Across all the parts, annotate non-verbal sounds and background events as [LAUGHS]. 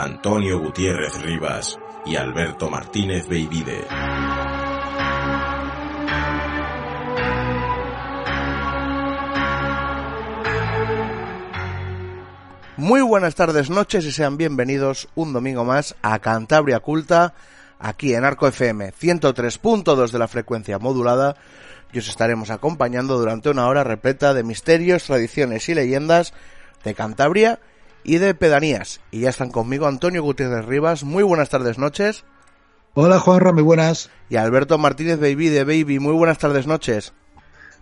Antonio Gutiérrez Rivas y Alberto Martínez Beivide. Muy buenas tardes, noches y sean bienvenidos un domingo más a Cantabria Oculta, aquí en Arco FM 103.2 de la frecuencia modulada y os estaremos acompañando durante una hora repleta de misterios, tradiciones y leyendas de Cantabria y de pedanías. Y ya están conmigo Antonio Gutiérrez Rivas. Muy buenas tardes, noches. Hola Juanra, muy buenas. Y Alberto Martínez Baby de Baby. Muy buenas tardes, noches.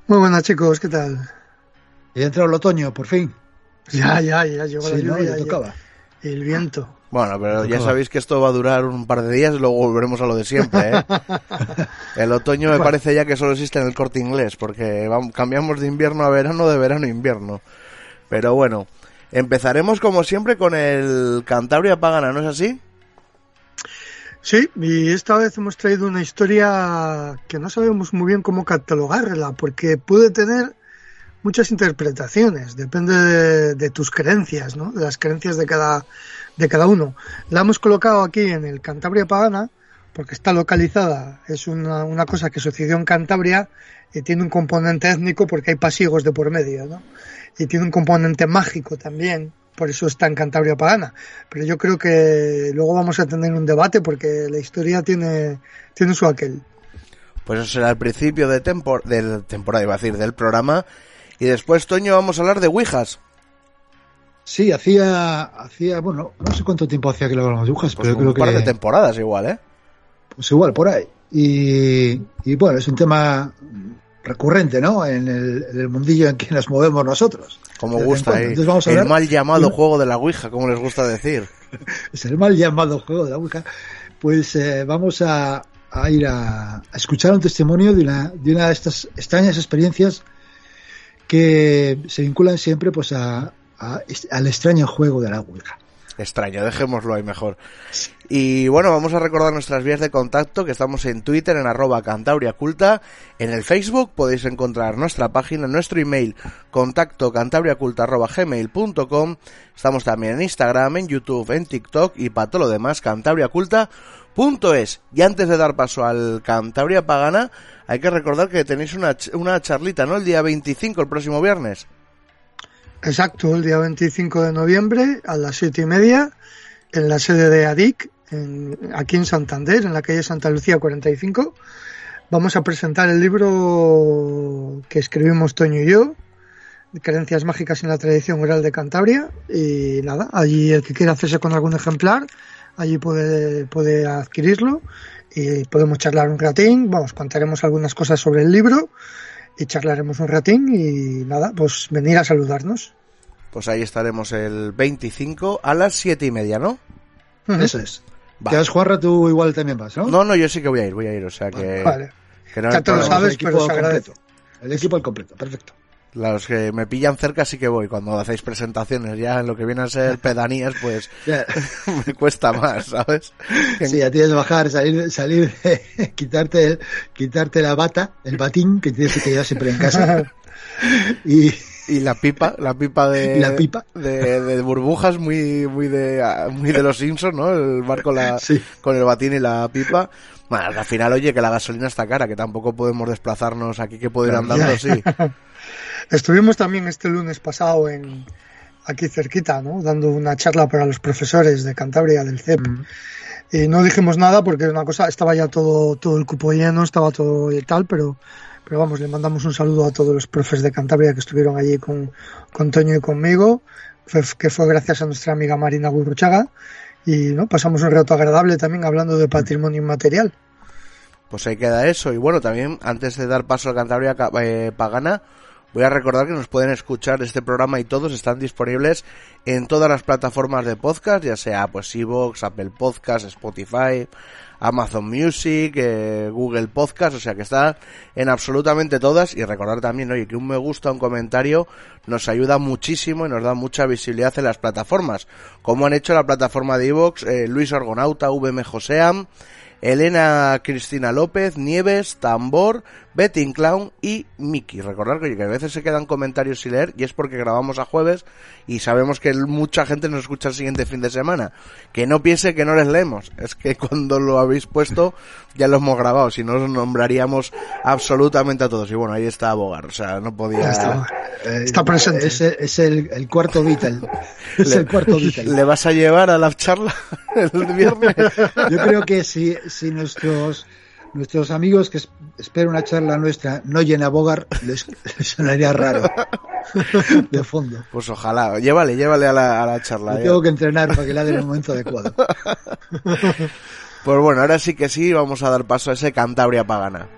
Muy buenas chicos, ¿qué tal? Ya ha entrado el otoño, por fin. Ya, ya, ya llegó la lluvia. Ya ya- tocaba. El viento. Bueno, pero ya Tocaba. sabéis que esto va a durar un par de días y luego volveremos a lo de siempre, ¿eh? [LAUGHS] El otoño me parece ya que solo existe en el corte inglés, porque vamos, cambiamos de invierno a verano, de verano a invierno. Pero bueno, empezaremos como siempre con el Cantabria Pagana, ¿no es así? Sí, y esta vez hemos traído una historia que no sabemos muy bien cómo catalogarla, porque puede tener muchas interpretaciones, depende de, tus creencias, ¿no? De las creencias de cada, de cada uno. La hemos colocado aquí en el Cantabria Pagana, porque está localizada, es una, una cosa que sucedió en Cantabria y tiene un componente étnico porque hay pasiegos de por medio, ¿no? Y tiene un componente mágico también, por eso está en Cantabria Pagana. Pero yo creo que luego vamos a tener un debate porque la historia tiene, tiene su aquel. Pues eso será el principio de tempor del temporada, iba a decir, del programa. Y después, Toño, vamos a hablar de Ouijas. Sí, hacía, hacía, bueno, no sé cuánto tiempo hacía que lo hablamos de Ujas, Pues pero un creo par de que, temporadas igual, ¿eh? pues igual, por ahí. Y, y bueno, es un tema recurrente, ¿no? En el, en el mundillo en que nos movemos nosotros. Como gusta. ¿eh? Entonces vamos a El hablar- mal llamado juego de la Ouija, como les gusta decir. [LAUGHS] Es el mal llamado juego de la Ouija. Pues eh, vamos a, a ir a, a escuchar un testimonio de una, de una de estas extrañas experiencias que se vinculan siempre pues a, a- al extraño juego de la Ouija. Extraño, dejémoslo ahí mejor. Y bueno, vamos a recordar nuestras vías de contacto, que estamos en Twitter, en arroba cantabriaculta, en el Facebook podéis encontrar nuestra página, nuestro email, contacto cantabriaculta arroba estamos también en Instagram, en YouTube, en TikTok y para todo lo demás, cantabriaculta.es. Y antes de dar paso al Cantabria Pagana, hay que recordar que tenéis una, una charlita, ¿no? El día 25, el próximo viernes. Exacto, el día 25 de noviembre a las siete y media en la sede de ADIC, en- aquí en Santander, en la calle Santa Lucía 45. Vamos a presentar el libro que escribimos Toño y yo, Creencias mágicas en la tradición oral de Cantabria. Y nada, allí el que quiera hacerse con algún ejemplar, allí puede, puede adquirirlo y podemos charlar un ratín. Vamos, contaremos algunas cosas sobre el libro y charlaremos un ratín y nada, pues venir a saludarnos. Pues ahí estaremos el 25 a las siete y media, ¿no? Eso es. Va. Ya Juanra, tú igual también vas, ¿no? No, no, yo sí que voy a ir, voy a ir, o sea que... Vale. que no Ya te lo sabes, el equipo pero se completo. agradece. El equipo al completo, perfecto. Los que me pillan cerca sí que voy. Cuando hacéis presentaciones ya en lo que viene a ser pedanías, pues [LAUGHS] me cuesta más, ¿sabes? sí, ya tienes que bajar, salir, salir, [LAUGHS] quitarte, el- quitarte la bata, el batín que tienes que llevar siempre en casa [LAUGHS] y, Y la pipa, la pipa de... La pipa. De, de burbujas muy, muy de, muy de los Simpsons, ¿no? El bar con la, Sí. con el batín y la pipa. Bueno, al final, oye, que la gasolina está cara, que tampoco podemos desplazarnos aquí, que puedo ir Claro. andando, sí. Estuvimos también este lunes pasado en aquí cerquita, ¿no? Dando una charla para los profesores de Cantabria del CEP. Y no dijimos nada porque una cosa estaba ya todo todo el cupo lleno, estaba todo y tal, pero pero vamos, le mandamos un saludo a todos los profes de Cantabria que estuvieron allí con, con Toño y conmigo, fue- que fue gracias a nuestra amiga Marina Gurruchaga y no pasamos un rato agradable también hablando de patrimonio inmaterial. Pues ahí queda eso. Y bueno, también, antes de dar paso a Cantabria Ca- eh, Pagana, Voy a recordar que nos pueden escuchar este programa y todos están disponibles en todas las plataformas de podcast, ya sea pues Evox, Apple Podcast, Spotify, Amazon Music, eh, Google Podcast, o sea que está en absolutamente todas. Y recordar también, oye, que un me gusta, un comentario nos ayuda muchísimo y nos da mucha visibilidad en las plataformas, como han hecho la plataforma de Evox, eh, Luis Orgonauta, VM Joseam, Elena Cristina López, Nieves, Tambor, Betty Clown y Miki. Recordar que a veces se quedan comentarios sin leer y es porque grabamos a jueves y sabemos que mucha gente nos escucha el siguiente fin de semana. Que no piense que no les leemos, es que [LAUGHS] cuando lo habéis puesto ya lo hemos grabado, si no os nombraríamos absolutamente a todos. Y bueno, ahí está Abogar, o sea, no podía... Está, está presente. Es, es el, el, cuarto Beatle. [LAUGHS] Es le, el cuarto Beatle. ¿Le vas a llevar a la charla [LAUGHS] el viernes? Yo creo que si, si nuestros nuestros amigos que esperan una charla nuestra no llena Bogar, les, [LAUGHS] les, sonaría raro. [LAUGHS] De fondo. Pues ojalá, llévale, llévale a la, a la charla. Yo tengo que entrenar para que la den en el momento adecuado. [LAUGHS] Pues bueno, ahora sí que sí, vamos a dar paso a ese Cantabria Pagana.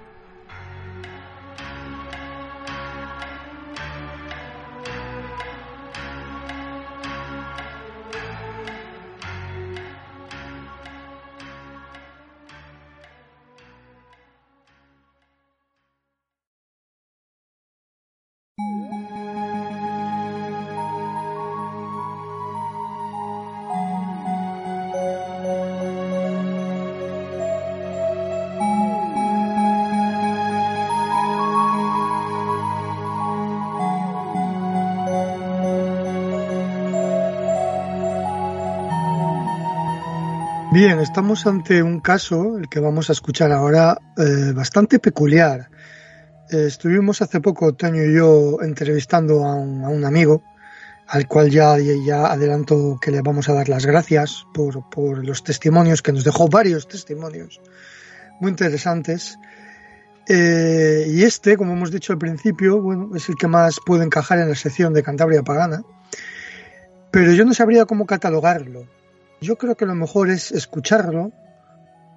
Estamos ante un caso, el que vamos a escuchar ahora, eh, bastante peculiar. Eh, estuvimos hace poco, Toño y yo, entrevistando a un, a un, amigo, al cual ya, ya adelanto que le vamos a dar las gracias por, por los testimonios, que nos dejó varios testimonios muy interesantes. Eh, y este, como hemos dicho al principio, bueno, es el que más puede encajar en la sección de Cantabria Pagana. Pero yo no sabría cómo catalogarlo yo creo que lo mejor es escucharlo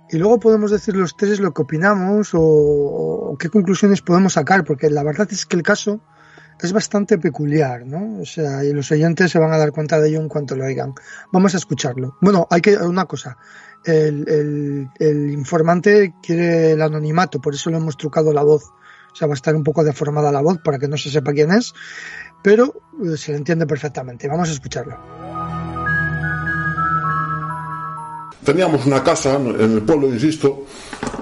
y luego podemos decir los tres lo que opinamos o, o, qué conclusiones podemos sacar, porque la verdad es que el caso es bastante peculiar, ¿no? O sea, y los oyentes se van a dar cuenta de ello en cuanto lo oigan. Vamos a escucharlo. Bueno, hay que una cosa. El, informante quiere el anonimato, por eso le hemos trucado la voz. O sea, va a estar un poco deformada la voz para que no se sepa quién es, pero eh, se le entiende perfectamente. Vamos a escucharlo. Teníamos una casa en el pueblo, insisto,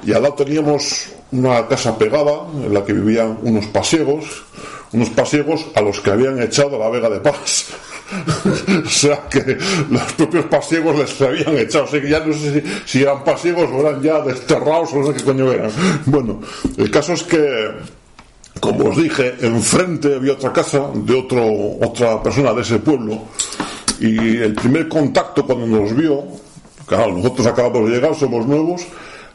y al lado teníamos una casa pegada en la que vivían unos pasiegos, unos pasiegos a los que habían echado la Vega de Paz. [LAUGHS] o sea que los propios pasiegos les habían echado, sea que ya no sé si, si, eran pasiegos o eran ya desterrados o no sé qué coño eran. Bueno, el caso es que, como os dije, enfrente había otra casa de otro, otra persona de ese pueblo y el primer contacto cuando nos vio claro, nosotros acabamos de llegar, somos nuevos,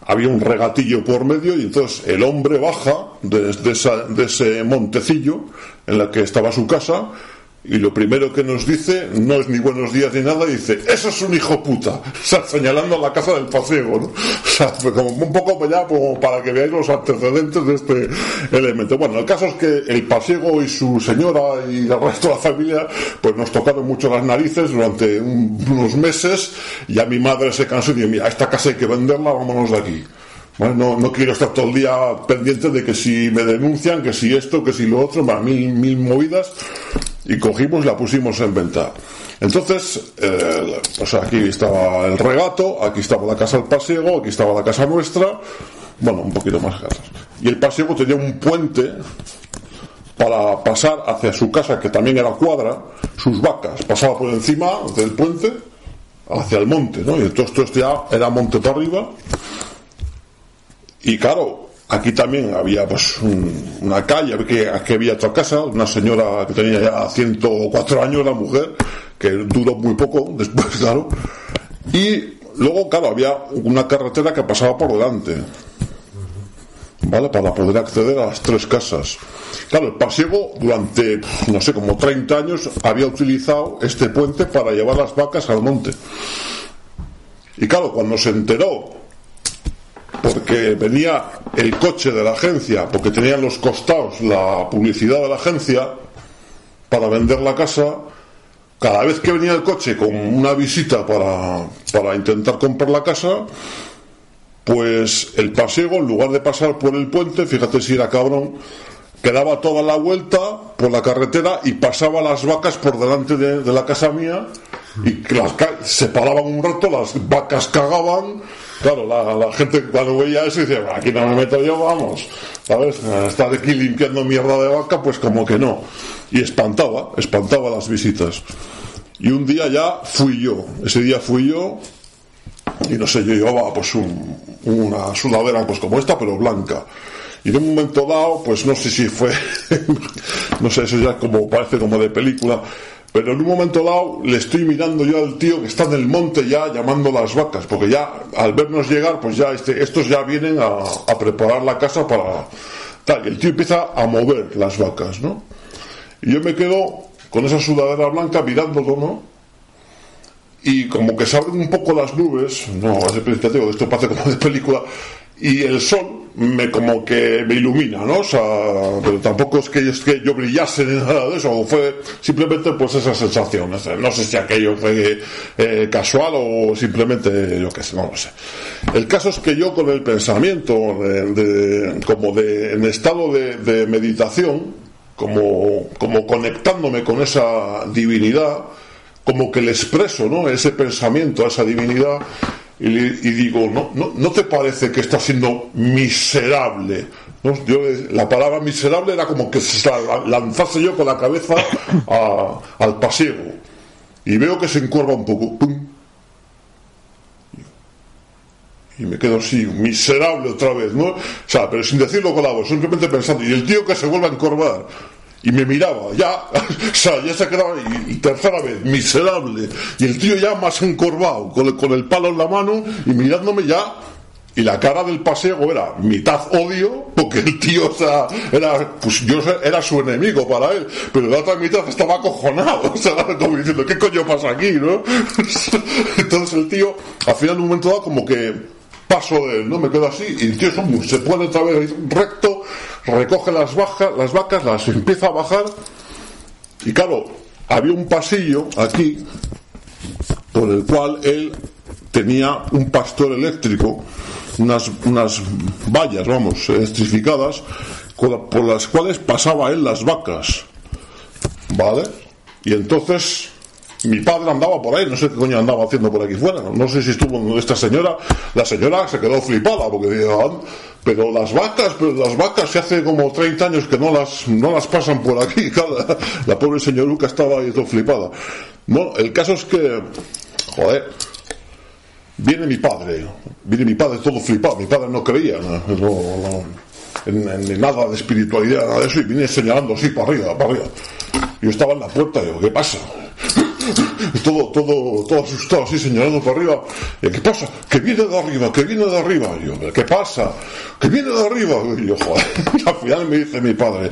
había un regatillo por medio y entonces el hombre baja de, de, esa, de ese montecillo en la que estaba su casa y lo primero que nos dice no es ni buenos días ni nada, dice, eso es un hijo puta, [LAUGHS] o sea, señalando la casa del pasiego, ¿no? [LAUGHS] O sea, como un poco ya como para que veáis los antecedentes de este elemento. Bueno, el caso es que el pasiego y su señora y el resto de la familia, pues nos tocaron mucho las narices durante un, unos meses y a mi madre se cansó y dijo, mira, esta casa hay que venderla, vámonos de aquí. Bueno, no, quiero estar todo el día pendiente de que si me denuncian, que si esto, que si lo otro, mil, mil movidas y cogimos y la pusimos en venta. Entonces, eh, o sea, aquí estaba el regato, aquí estaba la casa del pasiego, aquí estaba la casa nuestra, bueno, un poquito más casas. Y el pasiego tenía un puente para pasar hacia su casa, que también era cuadra, sus vacas, pasaba por encima del puente hacia el monte, ¿no? Y entonces esto ya era monte para arriba. Y claro, Aquí también había pues un, una calle, que aquí había otra casa, una señora que tenía ya 104 años, la mujer, que duró muy poco [LAUGHS] después, claro. Y luego, claro, había una carretera que pasaba por delante, ¿vale? Para poder acceder a las tres casas. Claro, el pasiego durante, no sé, como 30 años había utilizado este puente para llevar las vacas al monte. Y claro, cuando se enteró porque venía el coche de la agencia, porque tenían los costados la publicidad de la agencia para vender la casa. Cada vez que venía el coche con una visita para, para intentar comprar la casa, pues el pasiego, en lugar de pasar por el puente, fíjate si era cabrón, que daba toda la vuelta por la carretera y pasaba las vacas por delante de, la casa mía y las, se paraban un rato, las vacas cagaban. Claro, la, gente cuando veía eso dice, aquí no me meto yo, vamos, ¿sabes? Estar aquí limpiando mierda de vaca, pues como que no. Y espantaba, espantaba las visitas. Y un día ya fui yo, ese día fui yo, y no sé, yo llevaba pues una sudadera pues como esta, pero blanca y de un momento dado, pues no sé si fue, [LAUGHS] no sé, eso ya como parece como de película, pero en un momento dado le estoy mirando yo al tío que está en el monte ya llamando las vacas, porque ya al vernos llegar, pues ya este, estos ya vienen a, preparar la casa para tal. Y el tío empieza a mover las vacas, ¿no? Y yo me quedo con esa sudadera blanca mirándolo, ¿no? Y como que se abren un poco las nubes, no, es de esto parece como de película, y el sol me como que me ilumina, ¿no? O sea, pero tampoco es que, es que yo brillase ni nada de eso, fue simplemente pues esa sensación, no sé si aquello fue eh, casual o simplemente, yo qué sé, no lo sé. El caso es que yo con el pensamiento, de, como de, en estado de, de meditación, como, como conectándome con esa divinidad, como que le expreso, ¿no? Ese pensamiento, a esa divinidad, y, digo, ¿no, ¿no, ¿no te parece que está siendo miserable? Yo, la palabra miserable era como que se lanzase yo con la cabeza al pasiego. Y veo que se encuerva un poco. Y me quedo así, miserable otra vez, ¿no? O sea, pero sin decirlo con la voz, simplemente pensando. Y el tío que se vuelve a encorvar y me miraba, ya, [LAUGHS] o sea, ya se quedaba, y, tercera vez, miserable, y el tío ya más encorvado, con el, con el palo en la mano, y mirándome ya, y la cara del paseo era mitad odio, porque el tío, o sea, era, pues yo era su enemigo para él, pero la otra mitad estaba acojonado, [LAUGHS] o sea, como diciendo, ¿qué coño pasa aquí, no? [LAUGHS] Entonces el tío, al final, en un momento dado, como que paso de él, ¿no? Me quedo así, y el tío se pone otra vez recto, recoge las, las vacas, las empieza a bajar y claro, había un pasillo aquí por el cual él tenía un pastor eléctrico, unas, unas vallas, vamos, electrificadas, por las cuales pasaba él las vacas. ¿Vale? Y entonces mi padre andaba por ahí, no sé qué coño andaba haciendo por aquí fuera, no sé si estuvo esta señora, la señora se quedó flipada porque dijo, pero las vacas, pero las vacas se hace como 30 años que no las, no las pasan por aquí, [LAUGHS] la pobre señoruca estaba ahí todo flipada. Bueno, el caso es que, joder, viene mi padre, viene mi padre todo flipado, mi padre no creía en, nada de espiritualidad, nada de eso, y viene señalando así para arriba, para arriba. Yo estaba en la puerta y digo, ¿qué pasa? Todo, todo, todo asustado, así señalando para arriba. ¿Qué pasa? Que viene de arriba, que viene de arriba. Yo, ¿qué pasa? Que viene de arriba. Y yo, joder, [LAUGHS] al final me dice mi padre,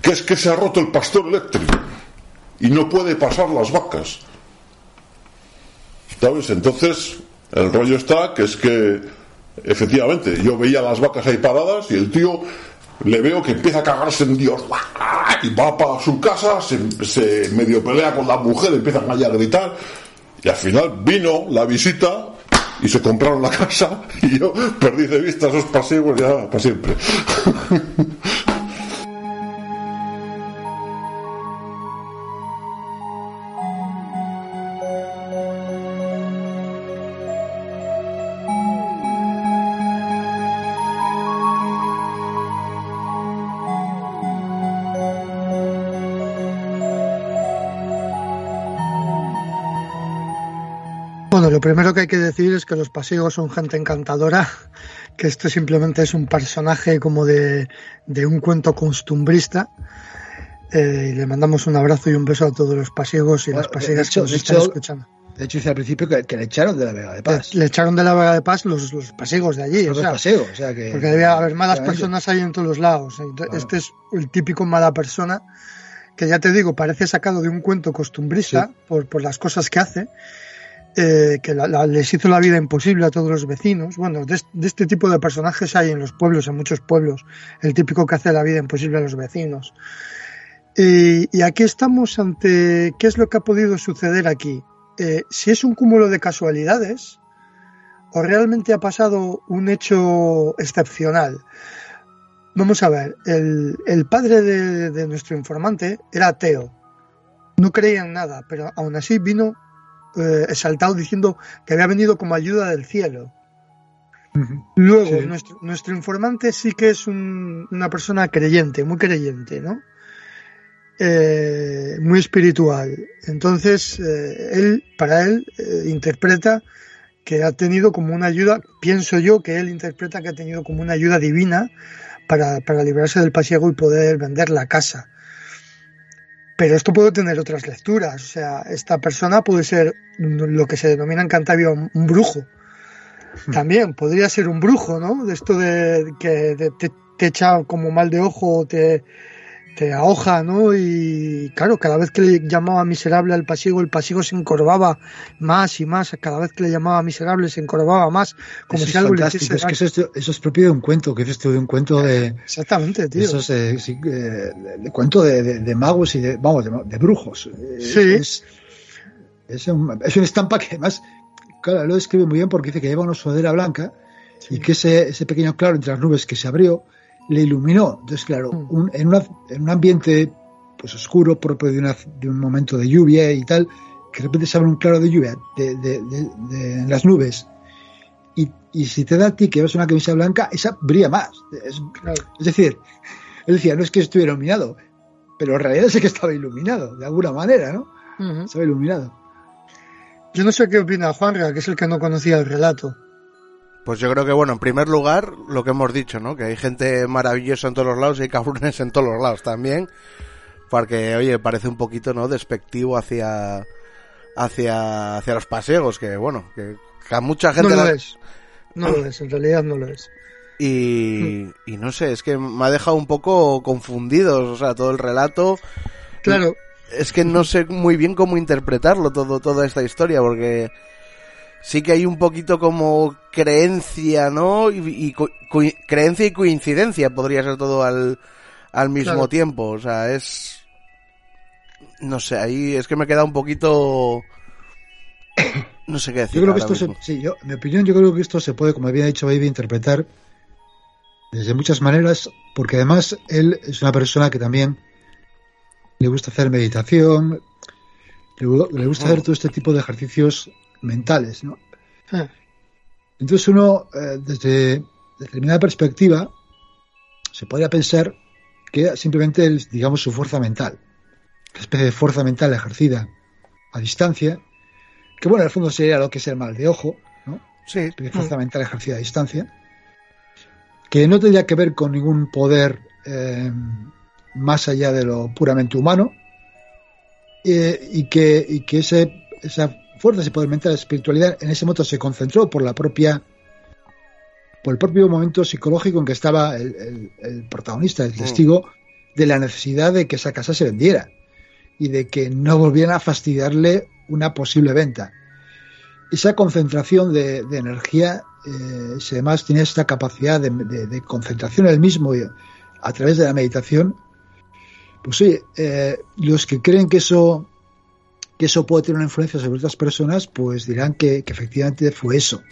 que es que se ha roto el pastor eléctrico y no puede pasar las vacas. ¿Sabes? Entonces, el rollo está que es que, efectivamente, yo veía las vacas ahí paradas y el tío le veo que empieza a cagarse en Dios. Y va para su casa, se, medio pelea con la mujer, empiezan a gritar. Y al final vino la visita y se compraron la [LAUGHS] casa. Y yo perdí de vista esos pasivos ya para siempre. [LAUGHS] lo primero que hay que decir es que los pasiegos son gente encantadora, [LAUGHS] que esto simplemente es un personaje como de, un cuento costumbrista. Eh, y le mandamos un abrazo y un beso a todos los pasiegos y las pasiegas que nos están escuchando. De hecho, dice al principio que, le echaron de la Vega de Paz. Le, echaron de la Vega de Paz los, los pasiegos de allí. Los o pasiegos, o sea que. Porque debía haber malas personas ahí en todos los lados. Este es el típico mala persona que ya te digo, parece sacado de un cuento costumbrista por, por las cosas que hace eh, que les hizo la vida imposible a todos los vecinos. Bueno, de, este tipo de personajes hay en los pueblos, en muchos pueblos, el típico que hace la vida imposible a los vecinos. Y, aquí estamos ante qué es lo que ha podido suceder aquí. Eh, si es un cúmulo de casualidades o realmente ha pasado un hecho excepcional. Vamos a ver, el, padre de, de, nuestro informante era ateo, no creía en nada, pero aún así vino eh, exaltado diciendo que había venido como ayuda del cielo. Luego, nuestro, informante sí que es una persona creyente, muy creyente, ¿no? Eh, muy espiritual. Entonces, eh, él, para él, interpreta que ha tenido como una ayuda, pienso yo que él interpreta que ha tenido como una ayuda divina para, para librarse del pasiego y poder vender la casa. Pero esto puede tener otras lecturas. O sea, esta persona puede ser lo que se denomina en Cantabria un, brujo. Hmm. También podría ser un brujo, ¿no? De esto de que te, te echa como mal de ojo, te, te ahoja, ¿no? Y claro, cada vez que le llamaba miserable al pasiego, el pasiego se encorvaba más y más, cada vez que le llamaba miserable se encorvaba más, como si algo le hiciese Es que eso es, propio de un cuento, que es de un cuento de... Exactamente, tío. Eso es eh, de, cuento de, magos y de, vamos, de, brujos. Sí. Es, es, un, es una estampa que además, claro, lo describe muy bien porque dice que lleva una sudadera blanca y que ese, ese pequeño claro entre las nubes que se abrió le iluminó. Entonces, claro, mm. en, un ambiente pues oscuro, propio de, una, de, un momento de lluvia y tal, que de repente se abre un claro de lluvia de, en las nubes. Y, y, si te da a ti que ves una camisa blanca, esa brilla más. Es, decir, él decía, no es que estuviera iluminado, pero en realidad sé que estaba iluminado, de alguna manera, ¿no? Estaba iluminado. Yo no sé qué opina Juanra, que es el que no conocía el relato. Pues yo creo que, bueno, en primer lugar, lo que hemos dicho, ¿no? Que hay gente maravillosa en todos los lados y hay cabrones en todos los lados también. Porque, oye, parece un poquito, ¿no? Despectivo hacia, hacia, hacia los paseos, que, bueno, que, a mucha gente... No lo es. No lo es, en realidad no lo es. Y, y no sé, es que me ha dejado un poco confundido, o sea, todo el relato. Claro. Es que no sé muy bien cómo interpretarlo todo, toda esta historia, porque sí que hay un poquito como creencia, ¿no? Y, creencia y coincidencia podría ser todo al, al mismo tiempo. O sea, es... No sé, ahí es que me queda un poquito... No sé qué decir. Yo creo que esto se, sí, yo, en mi opinión, yo creo que esto se puede, como había dicho Baby, interpretar desde muchas maneras, porque además él es una persona que también le gusta hacer meditación, le, gusta hacer todo este tipo de ejercicios mentales, ¿no? Ah. Entonces uno, eh, desde determinada perspectiva, se podría pensar que simplemente es, digamos, su fuerza mental, una especie de fuerza mental ejercida a distancia, que bueno, en el fondo sería lo que es el mal de ojo, ¿no? Sí. fuerza mm. mental ejercida a distancia, que no tendría que ver con ningún poder eh, más allá de lo puramente humano, eh, y, que, y que ese, esa fuerza y poder mental, la espiritualidad en ese momento se concentró por la propia por el propio momento psicológico en que estaba el, protagonista, el mm. testigo, de la necesidad de que esa casa se vendiera y de que no volvieran a fastidiarle una posible venta. Esa concentración de, energía, eh, si además tiene esta capacidad de, concentración el mismo a través de la meditación, pues sí, eh, los que creen que eso que eso puede tener una influencia sobre otras personas, pues dirán que, efectivamente fue eso.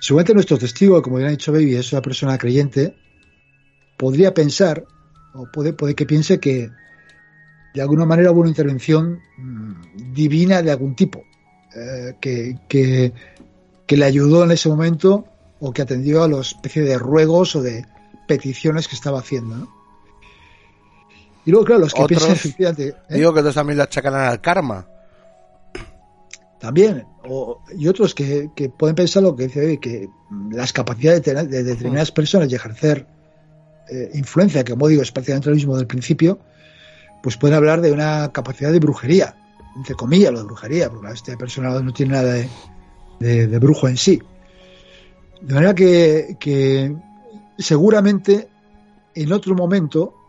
Seguramente nuestro testigo, como ya ha dicho Baby, es una persona creyente, podría pensar, o puede, puede que piense que de alguna manera hubo una intervención mm, divina de algún tipo, eh, que, que, que, le ayudó en ese momento o que atendió a los especie de ruegos o de peticiones que estaba haciendo. ¿no? Y luego, claro, los que piensan [LAUGHS] efectivamente. ¿eh? Digo que otros también lo achacan al karma. También. y otros que, pueden pensar lo que dice que las capacidades de, determinadas mm. personas de ejercer eh, influencia, que como digo, es prácticamente lo mismo del principio, pues pueden hablar de una capacidad de brujería, entre comillas, lo de brujería, porque este persona no tiene nada de, brujo en sí. De manera que, que seguramente en otro momento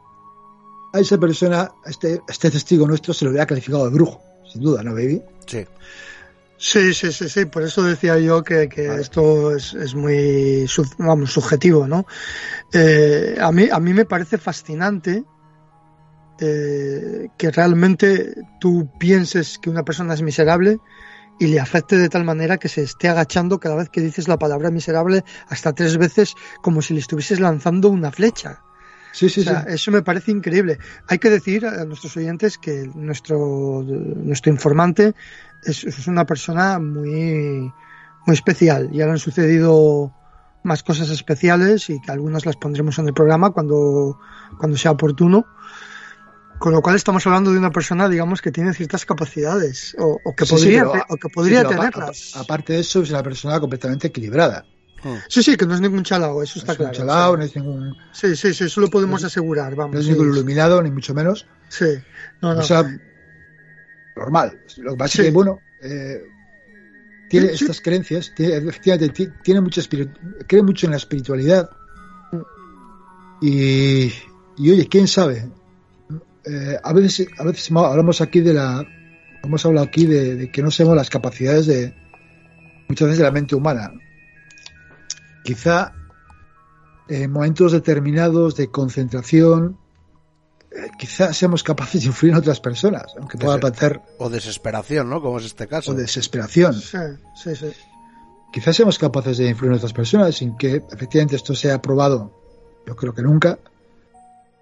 a esa persona, a este, este testigo nuestro, se lo hubiera calificado de brujo, sin duda, ¿no, baby? Sí. Sí, sí, sí, sí, por eso decía yo que, esto es, muy vamos, subjetivo, ¿no? Eh, a, mí, a mí me parece fascinante eh, que realmente tú pienses que una persona es miserable y le afecte de tal manera que se esté agachando cada vez que dices la palabra miserable hasta tres veces como si le estuvieses lanzando una flecha. Sí, sí, sí. Eso me parece increíble. Hay que decir a nuestros oyentes que nuestro, nuestro informante es, una persona muy, muy especial. Ya le han sucedido más cosas especiales y que algunas las pondremos en el programa cuando, cuando sea oportuno. Con lo cual estamos hablando de una persona, digamos, que tiene ciertas capacidades o, que podría, o que podría tenerlas. Aparte de eso, es una persona completamente equilibrada. Hmm. Sí, sí, que no es ningún chalao, eso está claro. chalao, no es ningún... Sí, sí, sí, eso lo podemos asegurar, vamos. No es ningún iluminado, ni mucho menos. Sí, no, no. O sea, normal. Lo que pasa es que, bueno, eh, tiene estas creencias, tiene, efectivamente, tiene mucha cree mucho en la espiritualidad. Y, y oye, quién sabe, eh, a veces a veces hablamos aquí de la hemos hablado aquí de, que no sabemos las capacidades de muchas veces de la mente humana quizá en momentos determinados de concentración eh, quizá seamos capaces de influir en otras personas aunque pueda parecer o desesperación no como es este caso. o desesperación. Sí, sí, sí. quizás seamos capaces de influir en otras personas sin que efectivamente esto sea probado yo creo que nunca.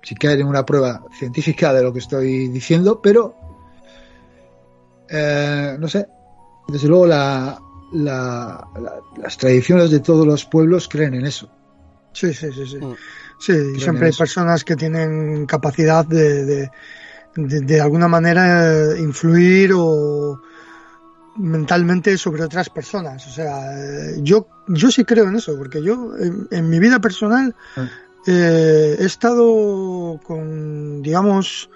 Si hay ninguna prueba científica de lo que estoy diciendo, pero eh, no sé, desde luego la, las tradiciones de todos los pueblos creen en eso. Sí, sí, sí, sí. Mm. Sí, siempre hay personas que tienen capacidad de, de, de, alguna manera influir o mentalmente sobre otras personas. O sea, yo, yo sí creo en eso, porque yo en, mi vida personal ah. Eh, he estado con, digamos,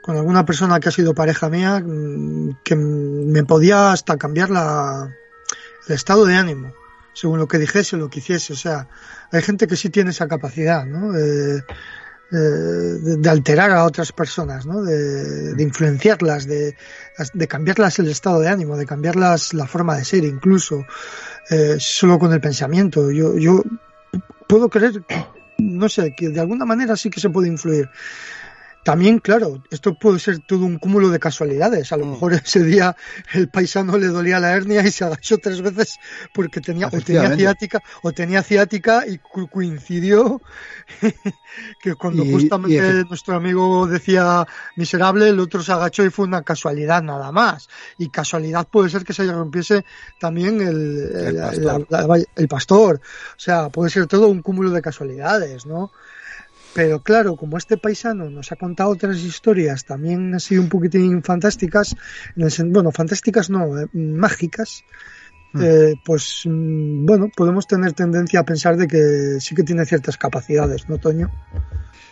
con alguna persona que ha sido pareja mía mm, que me podía hasta cambiar la, el estado de ánimo, según lo que dijese o lo que hiciese. O sea, hay gente que sí tiene esa capacidad, ¿no? de, alterar a otras personas, ¿no? De, influenciarlas, de, de, cambiarlas el estado de ánimo, de cambiarlas la forma de ser, incluso eh, solo con el pensamiento. Yo, yo puedo creer no sé, que de alguna manera sí que se puede influir. También, claro, esto puede ser todo un cúmulo de casualidades. A lo mm. mejor ese día el paisano le dolía la hernia y se agachó tres veces porque tenía, o tenía ciática, o tenía ciática y coincidió [LAUGHS] que cuando justamente nuestro amigo decía miserable, el otro se agachó y fue una casualidad nada más. Y casualidad puede ser que se rompiese también el, el pastor. O sea, puede ser todo un cúmulo de casualidades, ¿no? Pero claro, como este paisano nos ha contado otras historias también han sido un poquitín fantásticas, bueno, fantásticas no, eh, mágicas, hmm. eh, pues mm, bueno, podemos tener tendencia a pensar de que sí que tiene ciertas capacidades, ¿no, Toño?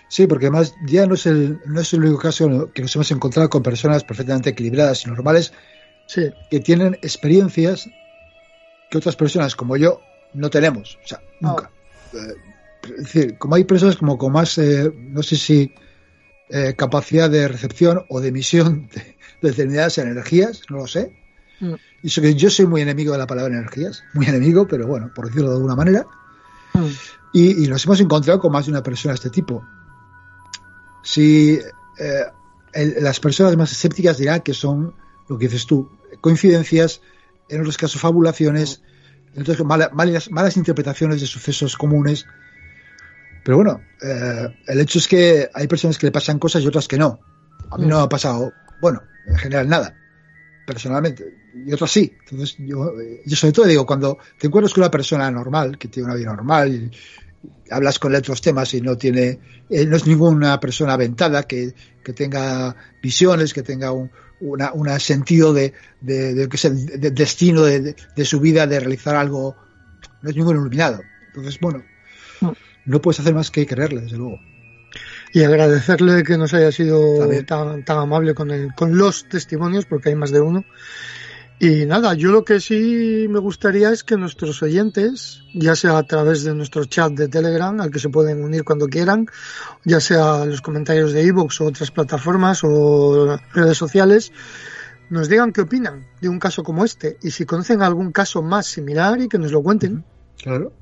Sí, porque además ya no es el, no es el único caso que nos hemos encontrado con personas perfectamente equilibradas y normales sí. que tienen experiencias que otras personas como yo no tenemos, o sea, nunca. Eh, es decir, como hay personas como con más, eh, no sé si eh, capacidad de recepción o de emisión [LAUGHS] de, determinadas energías, no lo sé. Mm. Y eso que yo soy muy enemigo de la palabra energías, muy enemigo, pero bueno, por decirlo de alguna manera. Mm. Y, nos hemos encontrado con más de una persona de este tipo. Si eh, las personas más escépticas dirán que son lo que dices tú, coincidencias, en otros casos fabulaciones, en otros malas, malas interpretaciones de sucesos comunes pero bueno, eh, el hecho es que hay personas que le pasan cosas y otras que no. A mí no me ha pasado, bueno, en general nada, personalmente, y otras sí. Entonces, yo, yo sobre todo digo, cuando te encuentras con una persona normal, que tiene una vida normal, y, hablas con otros temas y no tiene, eh, no es ninguna persona aventada que, que tenga visiones, que tenga un una, sentido de, de, de, es el destino de, de, su vida, de realizar algo, no es ningún iluminado. Entonces, bueno, no puedes hacer más que quererle, desde luego. Y agradecerle que nos haya sido tan, tan, amable con, el, con los testimonios, porque hay más de uno. Y nada, yo lo que sí me gustaría es que nuestros oyentes, ya sea a través de nuestro chat de Telegram, al que se pueden unir cuando quieran, ya sea los comentarios de iVoox o otras plataformas o redes sociales, nos digan qué opinan de un caso como este y si conocen algún caso más similar y que nos lo cuenten. Claro.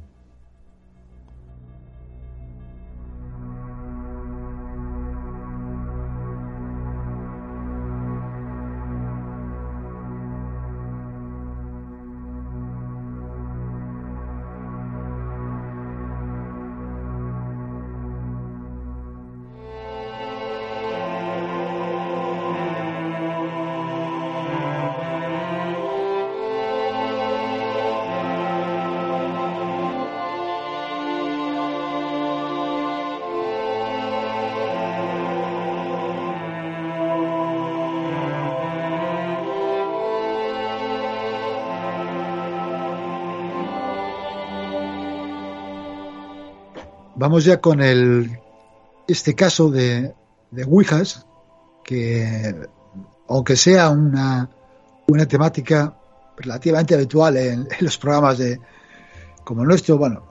Vamos ya con el este caso de, de Ouijas, que aunque sea una, una temática relativamente habitual en, los programas de como el nuestro, bueno,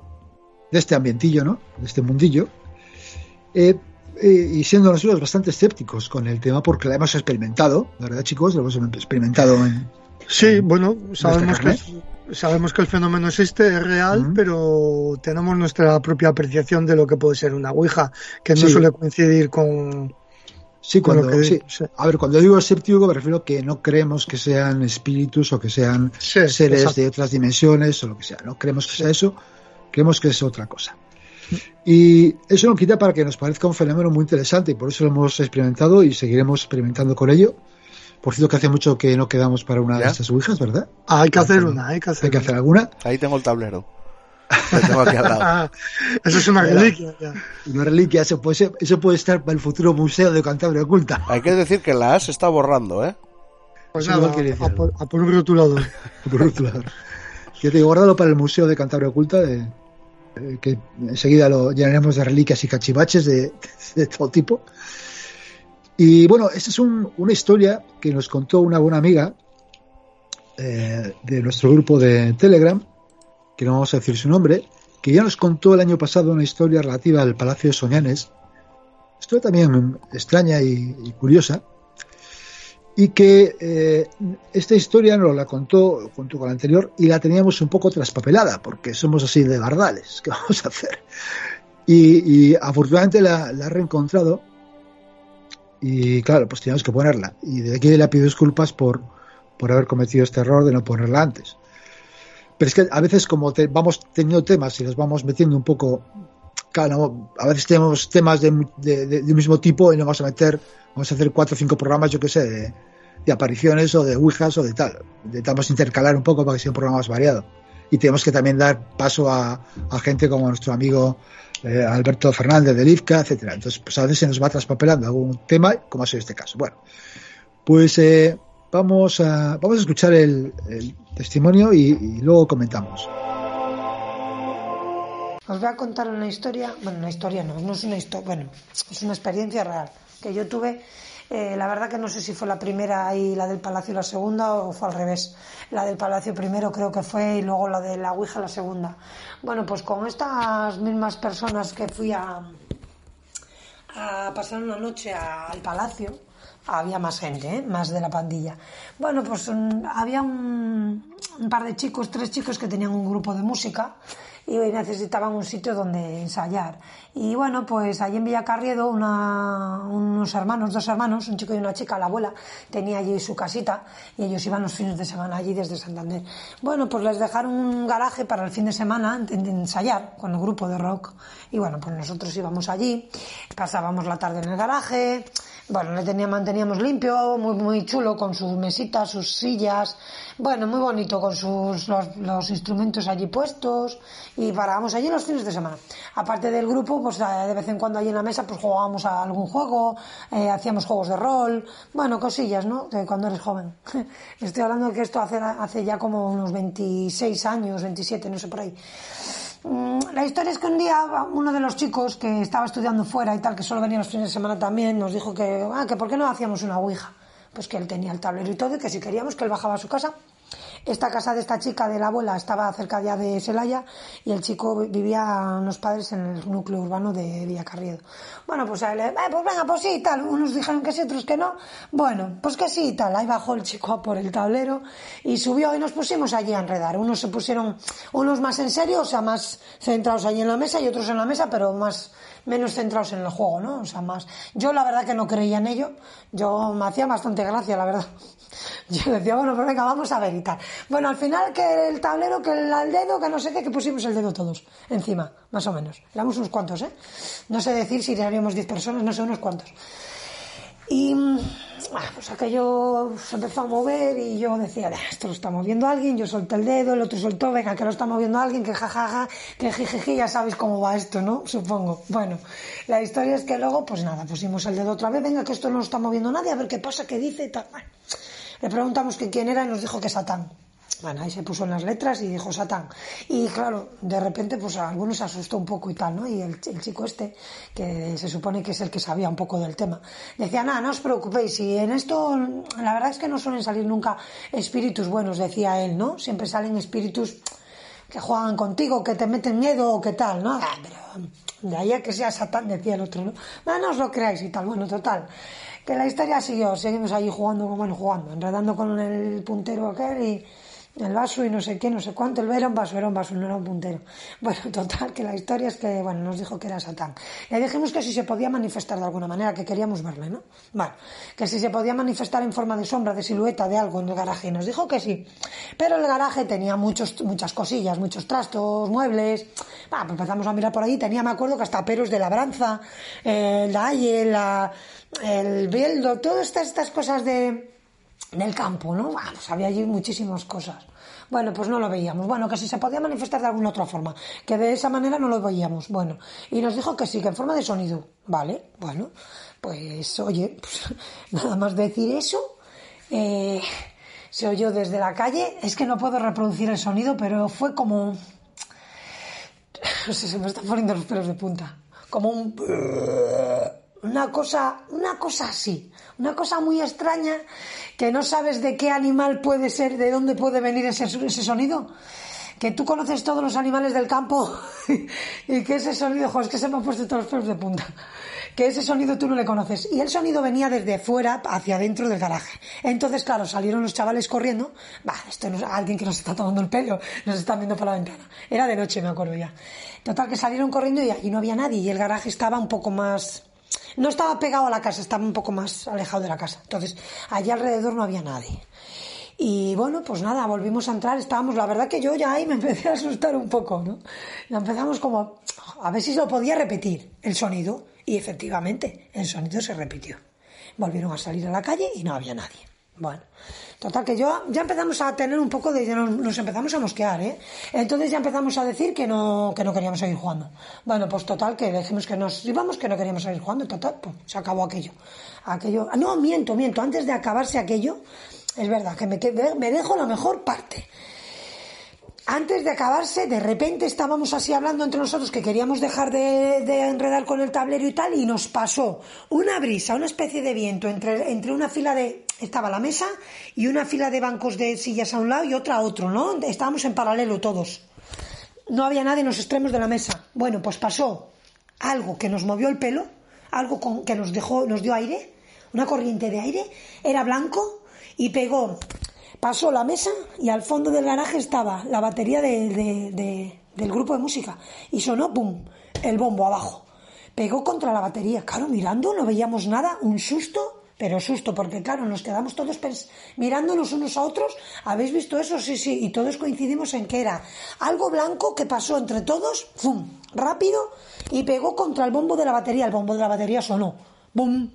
de este ambientillo, ¿no? De este mundillo, eh, eh, y siendo nosotros bastante escépticos con el tema porque la hemos experimentado, ¿verdad, chicos? Lo hemos experimentado en. Sí, bueno, sabemos que, sabemos que el fenómeno existe, es real, pero tenemos nuestra propia apreciación de lo que puede ser una ouija, que no Sí. suele coincidir con, Sí, con cuando, que sí. A ver, cuando digo escéptico me refiero que no creemos que sean espíritus o que sean Sí, seres exacto. de otras dimensiones o lo que sea. No creemos que sea eso, creemos que es otra cosa. Y eso no quita para que nos parezca un fenómeno muy interesante y por eso lo hemos experimentado y seguiremos experimentando con ello. Por cierto, que hace mucho que no quedamos para una de ¿Ya? estas ouijas, ¿verdad? Ah, hay que hacer una, hay que hacer, Hay que una. hacer alguna. Ahí tengo el tablero. Tengo aquí al lado. [LAUGHS] Eso es una reliquia. ya. Una reliquia, eso puede, ser- eso puede estar para el futuro museo de Cantabria Oculta. Hay que decir que la A se está borrando, ¿eh? Pues nada, decir a por, a por un rotulador. [LAUGHS] por otro lado. Yo te digo, guárdalo para el Museo de Cantabria Oculta, de- eh, que enseguida lo llenaremos de reliquias y cachivaches de, de todo tipo. Y bueno, esta es un- una historia que nos contó una buena amiga eh, de nuestro grupo de Telegram, que no vamos a decir su nombre, que ya nos contó el año pasado una historia relativa al Palacio de Soñanes. Historia también extraña y, curiosa y que eh, esta historia nos la contó junto con la anterior y la teníamos un poco traspapelada porque somos así de bardales, ¿qué vamos a hacer? Y, y afortunadamente la, la he reencontrado y claro, pues teníamos que ponerla y de aquí le pido disculpas por, por haber cometido este error de no ponerla antes. Pero es que a veces como te- vamos teniendo temas y los vamos metiendo un poco, claro, no, a veces tenemos temas de, de, de- de un mismo tipo y nos vamos a meter, vamos a hacer cuatro o cinco programas, yo qué sé, de, de apariciones o de ouijas o de tal. Intentamos intercalar un poco para que sea un programa más variado. Y tenemos que también dar paso a, a gente como nuestro amigo eh, Alberto Fernández de Lifca, etcétera. Entonces, pues a veces se nos va traspapelando algún tema, como ha sido este caso. Bueno, pues eh, vamos, a, vamos a escuchar el, testimonio y luego comentamos. Os voy a contar una historia, bueno, una historia no, no es una historia, bueno, es una experiencia real que yo tuve. Eh, la verdad que no sé si fue la primera y la del Palacio la segunda o fue al revés. La del Palacio primero creo que fue y luego la de la Ouija la segunda. Bueno, pues con estas mismas personas que fui a, a pasar una noche al Palacio, había más gente, ¿eh? más de la pandilla. Bueno, pues mm, había un, un par de chicos, tres chicos que tenían un grupo de música y necesitaban un sitio donde ensayar. Y bueno, pues allí en Villacarriedo una, unos hermanos, dos hermanos, un chico y una chica, la abuela, tenía allí su casita y ellos iban los fines de semana allí desde Santander. Bueno, pues les dejaron un garaje para el fin de semana en- en ensayar con el grupo de rock. Y bueno, pues nosotros íbamos allí, pasábamos la tarde en el garaje, bueno, le tenía, manteníamos limpio, muy, muy chulo, con sus mesitas, sus sillas, bueno, muy bonito, con sus, los, los instrumentos allí puestos, y parábamos allí los fines de semana. Aparte del grupo, pues eh, de vez en cuando allí en la mesa, pues jugábamos a algún juego, eh, hacíamos juegos de rol, bueno, cosillas, ¿no? De cuando eres joven. [LAUGHS] Estoy hablando de que esto hace, hace ya como unos 26 años, 27, no sé por ahí. Mm, La historia es que un día uno de los chicos que estaba estudiando fuera y tal, que solo venía los fines de semana también, nos dijo que, ah, que por qué no hacíamos una ouija. Pues que él tenía el tablero y todo y que si queríamos que él bajaba a su casa esta casa de esta chica, de la abuela, estaba cerca ya de Celaya y el chico vivía unos padres en el núcleo urbano de Villacarriedo. Bueno, pues a él, eh, pues venga, pues sí, tal. Unos dijeron que sí, otros que no. Bueno, pues que sí, tal. Ahí bajó el chico por el tablero y subió y nos pusimos allí a enredar. Unos se pusieron, unos más en serio, o sea, más centrados allí en la mesa y otros en la mesa, pero más, menos centrados en el juego, ¿no? O sea, más. Yo la verdad que no creía en ello. Yo me hacía bastante gracia, la verdad. [LAUGHS] Yo decía, bueno, pues venga, vamos a ver y tal. Bueno, al final que el tablero, que el, dedo, que no sé qué, que pusimos el dedo todos encima, más o menos. Éramos unos cuantos, ¿eh? No sé decir si seríamos 10 personas, no sé, unos cuantos. Y pues aquello se empezó a mover y yo decía, esto lo está moviendo alguien, yo solté el dedo, el otro soltó, venga, que lo está moviendo alguien, que jajaja, que jijiji, ya sabéis cómo va esto, ¿no? Supongo. Bueno, la historia es que luego, pues nada, pusimos el dedo otra vez, venga, que esto no lo está moviendo nadie, a ver qué pasa, qué dice y tal. Bueno, le preguntamos que quién era y nos dijo que Satán. Bueno, ahí se puso en las letras y dijo Satán. Y claro, de repente, pues a algunos asustó un poco y tal, ¿no? Y el, chico este, que se supone que es el que sabía un poco del tema, decía, nada, no os preocupéis, y en esto, la verdad es que no suelen salir nunca espíritus buenos, decía él, ¿no? Siempre salen espíritus que juegan contigo, que te meten miedo o qué tal, ¿no? Ah, pero de ahí a que sea Satán, decía el otro, ¿no? No, no os lo creáis y tal, bueno, total. Que la historia siguió, seguimos ahí jugando, bueno, jugando, enredando con el puntero aquel y el vaso y no sé qué, no sé cuánto, el era un vaso, era un vaso, no era un puntero. [LAUGHS] Bueno, total, que la historia es que, bueno, nos dijo que era Satán. Le dijimos que si se podía manifestar de alguna manera, que queríamos verle, ¿no? Bueno, que si se podía manifestar en forma de sombra, de silueta, de algo en el garaje, y nos dijo que sí. Pero el garaje tenía muchos, muchas cosillas, muchos trastos, muebles. pues empezamos a mirar por ahí, tenía, me acuerdo que hasta peros de labranza, eh, el dalle, la, el bieldo, todas estas, estas cosas de, del campo, ¿no? pues había allí muchísimas cosas. Bueno, pues no lo veíamos. Bueno, que si se podía manifestar de alguna otra forma, que de esa manera no lo veíamos. Bueno, y nos dijo que sí, que en forma de sonido. Vale, bueno, pues oye, [LAUGHS] pues, nada más decir eso, eh, se oyó desde la calle. Es que no puedo reproducir el sonido, pero fue como... No [LAUGHS] sé, se me están poniendo los pelos de punta. Como un una cosa, una cosa así, una cosa muy extraña que no sabes de qué animal puede ser, de dónde puede venir ese, ese sonido. Que tú conoces todos los animales del campo [LAUGHS] y que ese sonido, joder, es que se me han puesto todos los pelos de punta. Que ese sonido tú no le conoces. Y el sonido venía desde fuera hacia adentro del garaje. Entonces, claro, salieron los chavales corriendo. Va, esto no es alguien que nos está tomando el pelo, nos están viendo por la ventana. Era de noche, me acuerdo ya. Total, que salieron corriendo y no había nadie y el garaje estaba un poco más, no estaba pegado a la casa, estaba un poco más alejado de la casa. Entonces, allí alrededor no había nadie. Y bueno, pues nada, volvimos a entrar, estábamos, la verdad que yo ya ahí me [LAUGHS] empecé a asustar un poco, ¿no? empezamos como a ver si se lo podía repetir el sonido. Y efectivamente, el sonido se repitió. Volvieron a salir a la calle y no había nadie. Bueno, total que yo ya empezamos a tener un poco de nos, empezamos a mosquear, ¿eh? Entonces ya empezamos a decir que no que no queríamos seguir jugando. Bueno, pues total que dijimos que nos íbamos que no queríamos seguir jugando, total, pues se acabó aquello. Aquello, no, miento, miento, antes de acabarse aquello, es verdad que me, me dejo la mejor parte antes de acabarse, de repente estábamos así hablando entre nosotros que queríamos dejar de, enredar con el tablero y tal, y nos pasó una brisa, una especie de viento entre, entre una fila de. Estaba la mesa y una fila de bancos de sillas a un lado y otra a otro, ¿no? Estábamos en paralelo todos. No había nadie en los extremos de la mesa. Bueno, pues pasó algo que nos movió el pelo, algo con, que nos dejó, nos dio aire, una corriente de aire, era blanco y pegó Pasó la mesa y al fondo del garaje estaba la batería del grupo de música. Y sonó, ¡pum!, el bombo abajo. Pegó contra la batería. Claro, mirando, no veíamos nada, un susto, pero susto, porque claro, nos quedamos todos mirándonos unos a otros. ¿Habéis visto eso? Sí, sí, y todos coincidimos en que era algo blanco que pasó entre todos, ¡pum!, rápido, y pegó contra el bombo de la batería. El bombo de la batería sonó, ¡bum!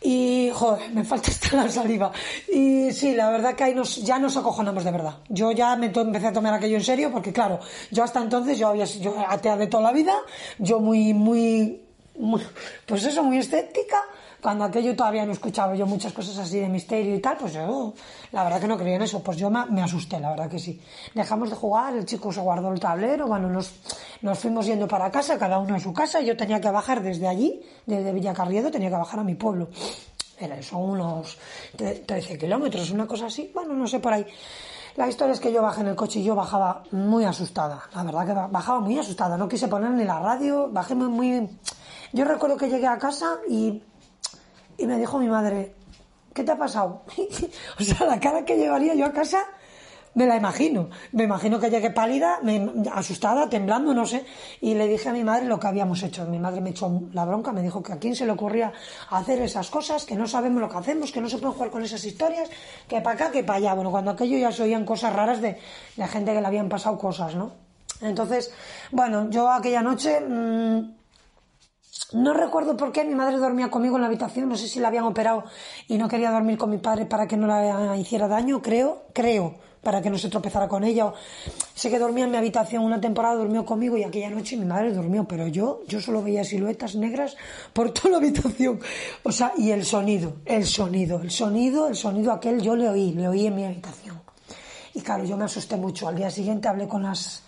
Y, joder, me falta [LAUGHS] esta la saliva. Y sí, la verdad que ahí nos, ya nos acojonamos de verdad. Yo ya me empecé a tomar aquello en serio porque, claro, yo hasta entonces yo había sido atea de toda la vida, yo muy, muy, muy, pues eso, muy escéptica. Cuando aquello todavía no escuchaba yo muchas cosas así de misterio y tal, pues yo, la verdad que no creía en eso. Pues yo me, asusté, la verdad que sí. Dejamos de jugar, el chico se guardó el tablero, bueno, nos, nos fuimos yendo para casa, cada uno a su casa. Yo tenía que bajar desde allí, desde Villacarriedo, tenía que bajar a mi pueblo. era, son unos 13 kilómetros, una cosa así, bueno, no sé por ahí. La historia es que yo bajé en el coche y yo bajaba muy asustada, la verdad que bajaba muy asustada, no quise poner ni la radio, bajé muy... Yo recuerdo que llegué a casa y, y me dijo mi madre, ¿qué te ha pasado? [LAUGHS] o sea, la cara que llevaría yo a casa me la imagino. Me imagino que llegué pálida, me, asustada, temblando, no sé. Y le dije a mi madre lo que habíamos hecho. Mi madre me echó la bronca, me dijo que a quién se le ocurría hacer esas cosas, que no sabemos lo que hacemos, que no se puede jugar con esas historias, que para acá, que para allá. Bueno, cuando aquello ya se oían cosas raras de la gente que le habían pasado cosas, ¿no? Entonces, bueno, yo aquella noche. Mmm, no recuerdo por qué mi madre dormía conmigo en la habitación, no sé si la habían operado y no quería dormir con mi padre para que no la hiciera daño, creo, creo, para que no se tropezara con ella. Sé que dormía en mi habitación una temporada, durmió conmigo y aquella noche mi madre durmió, pero yo, yo solo veía siluetas negras por toda la habitación. O sea, y el sonido, el sonido, el sonido, el sonido aquel yo le oí, le oí en mi habitación. Y claro, yo me asusté mucho. Al día siguiente hablé con las,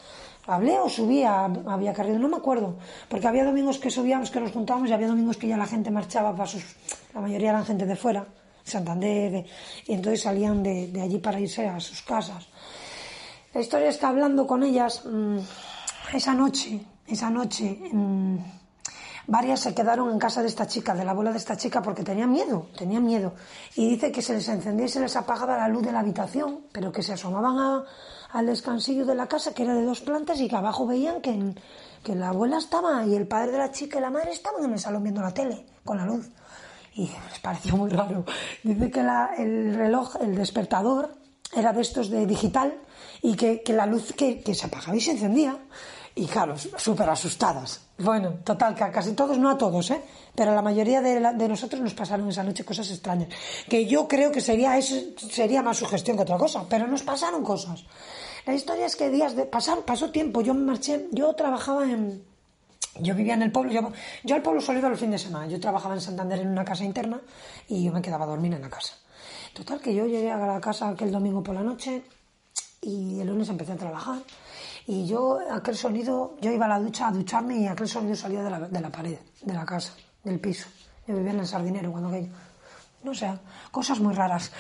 hablé o subía había carrido, no me acuerdo, porque había domingos que subíamos, que nos juntábamos y había domingos que ya la gente marchaba para sus, la mayoría eran gente de fuera, Santander, y entonces salían de, allí para irse a sus casas. La historia es que hablando con ellas, mmm, esa noche, esa noche, mmm, varias se quedaron en casa de esta chica, de la abuela de esta chica, porque tenían miedo, tenían miedo. Y dice que se les encendía y se les apagaba la luz de la habitación, pero que se asomaban a, al descansillo de la casa, que era de dos plantas, y que abajo veían que, que la abuela estaba y el padre de la chica y la madre estaban en el salón viendo la tele, con la luz y les pareció muy raro. Dice que el reloj, el despertador, era de estos de digital y que, que la luz que, que, se apagaba y se encendía. Y claro, súper asustadas. Bueno, total, que casi todos, no a todos, ¿eh? pero a la mayoría de, de, nosotros nos pasaron esa noche cosas extrañas. Que yo creo que sería, eso, sería más sugestión que otra cosa, pero nos pasaron cosas. La historia es que días de pasar, pasó tiempo, yo me marché, yo trabajaba en, yo vivía en el pueblo, yo, yo al pueblo solo iba los fines de semana. Yo trabajaba en Santander en una casa interna y yo me quedaba a dormir en la casa. Total, que yo llegué a la casa aquel domingo por la noche y el lunes empecé a trabajar. Y yo, aquel sonido, yo iba a la ducha a ducharme y aquel sonido salía de la, de la pared, de la casa, del piso. Yo vivía en el sardinero cuando aquello no sé, cosas muy raras.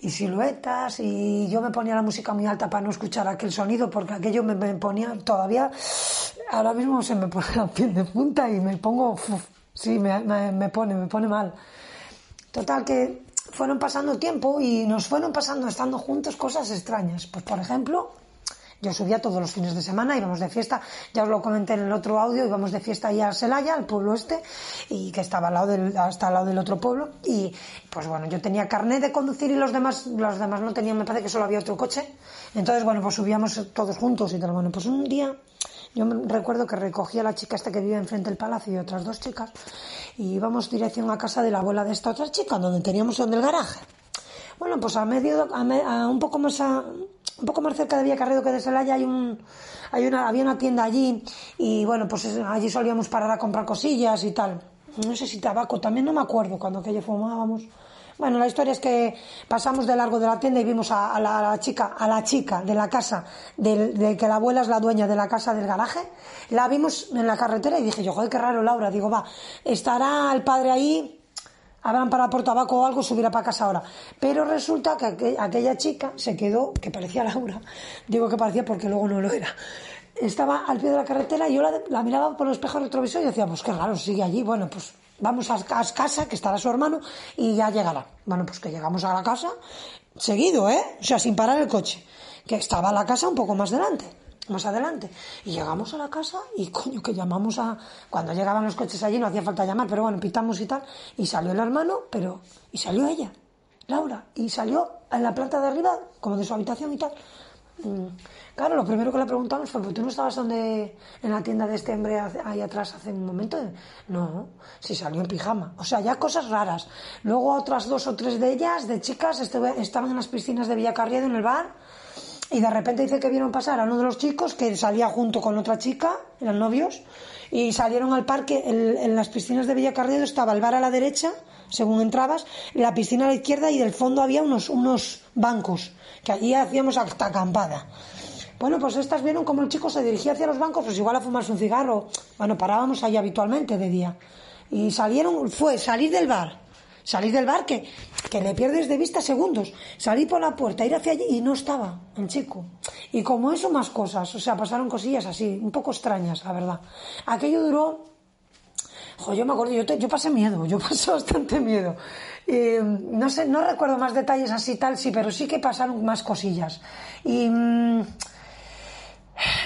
Y, siluetas, y yo me ponía la música muy alta para no escuchar aquel sonido, porque aquello me, me ponía todavía, ahora mismo se me pone la piel de punta y me pongo, sí, me, me, me pone, me pone mal. Total, que fueron pasando tiempo y nos fueron pasando, estando juntos, cosas extrañas. Pues, por ejemplo, yo subía todos los fines de semana, íbamos de fiesta, ya os lo comenté en el otro audio, íbamos de fiesta allá a Celaya, al pueblo este, y que estaba al lado del, hasta al lado del otro pueblo, y pues bueno, yo tenía carnet de conducir y los demás, los demás no tenían, me parece que solo había otro coche, entonces bueno, pues subíamos todos juntos y tal, bueno, pues un día, yo recuerdo que recogí a la chica esta que vive enfrente del palacio y otras dos chicas, y íbamos dirección a casa de la abuela de esta otra chica, donde teníamos donde el garaje. Bueno, pues a medio, a, a un poco más a, un poco más cerca de Villacarredo que de Celaya hay un hay una había una tienda allí y bueno pues allí solíamos parar a comprar cosillas y tal. No sé si tabaco también no me acuerdo cuando aquello fumábamos. Bueno la historia es que pasamos de largo de la tienda y vimos a, la, chica a la chica de la casa de, de, que la abuela es la dueña de la casa del garaje. La vimos en la carretera y dije yo joder qué raro Laura digo va estará el padre ahí habrán parado por tabaco o algo, subirá para casa ahora. Pero resulta que aqu aquella chica se quedó, que parecía Laura, digo que parecía porque luego no lo era, estaba al pie de la carretera y yo la, miraba por el espejo retrovisor y decía, pues qué raro, sigue allí, bueno, pues vamos a, a casa, que estará su hermano, y ya llegará. Bueno, pues que llegamos a la casa, seguido, ¿eh? O sea, sin parar el coche, que estaba la casa un poco más delante más adelante. Y llegamos a la casa y coño, que llamamos a... Cuando llegaban los coches allí no hacía falta llamar, pero bueno, pitamos y tal. Y salió el hermano, pero... Y salió ella, Laura. Y salió en la planta de arriba, como de su habitación y tal. Claro, lo primero que le preguntamos fue, ¿tú no estabas donde, en la tienda de este hombre ahí atrás hace un momento? No, si salió en pijama. O sea, ya cosas raras. Luego otras dos o tres de ellas, de chicas, estaban en las piscinas de Villacarriedo, en el bar, y de repente dice que vieron pasar a uno de los chicos que salía junto con otra chica, eran novios, y salieron al parque, en, las piscinas de Villacarriedo estaba el bar a la derecha, según entrabas, la piscina a la izquierda y del fondo había unos, unos bancos, que allí hacíamos hasta acampada. Bueno, pues estas vieron como el chico se dirigía hacia los bancos, pues igual a fumarse un cigarro. Bueno, parábamos ahí habitualmente de día. Y salieron, fue salir del bar, Salí del bar que, le pierdes de vista segundos. Salí por la puerta, ir hacia allí y no estaba el chico. Y como eso, más cosas. O sea, pasaron cosillas así, un poco extrañas, la verdad. Aquello duró. Jo, yo me acuerdo, yo, te- yo pasé miedo, yo [LAUGHS] pasé bastante miedo. No sé, no recuerdo más detalles así tal, sí, pero sí que pasaron más cosillas. Y. mm,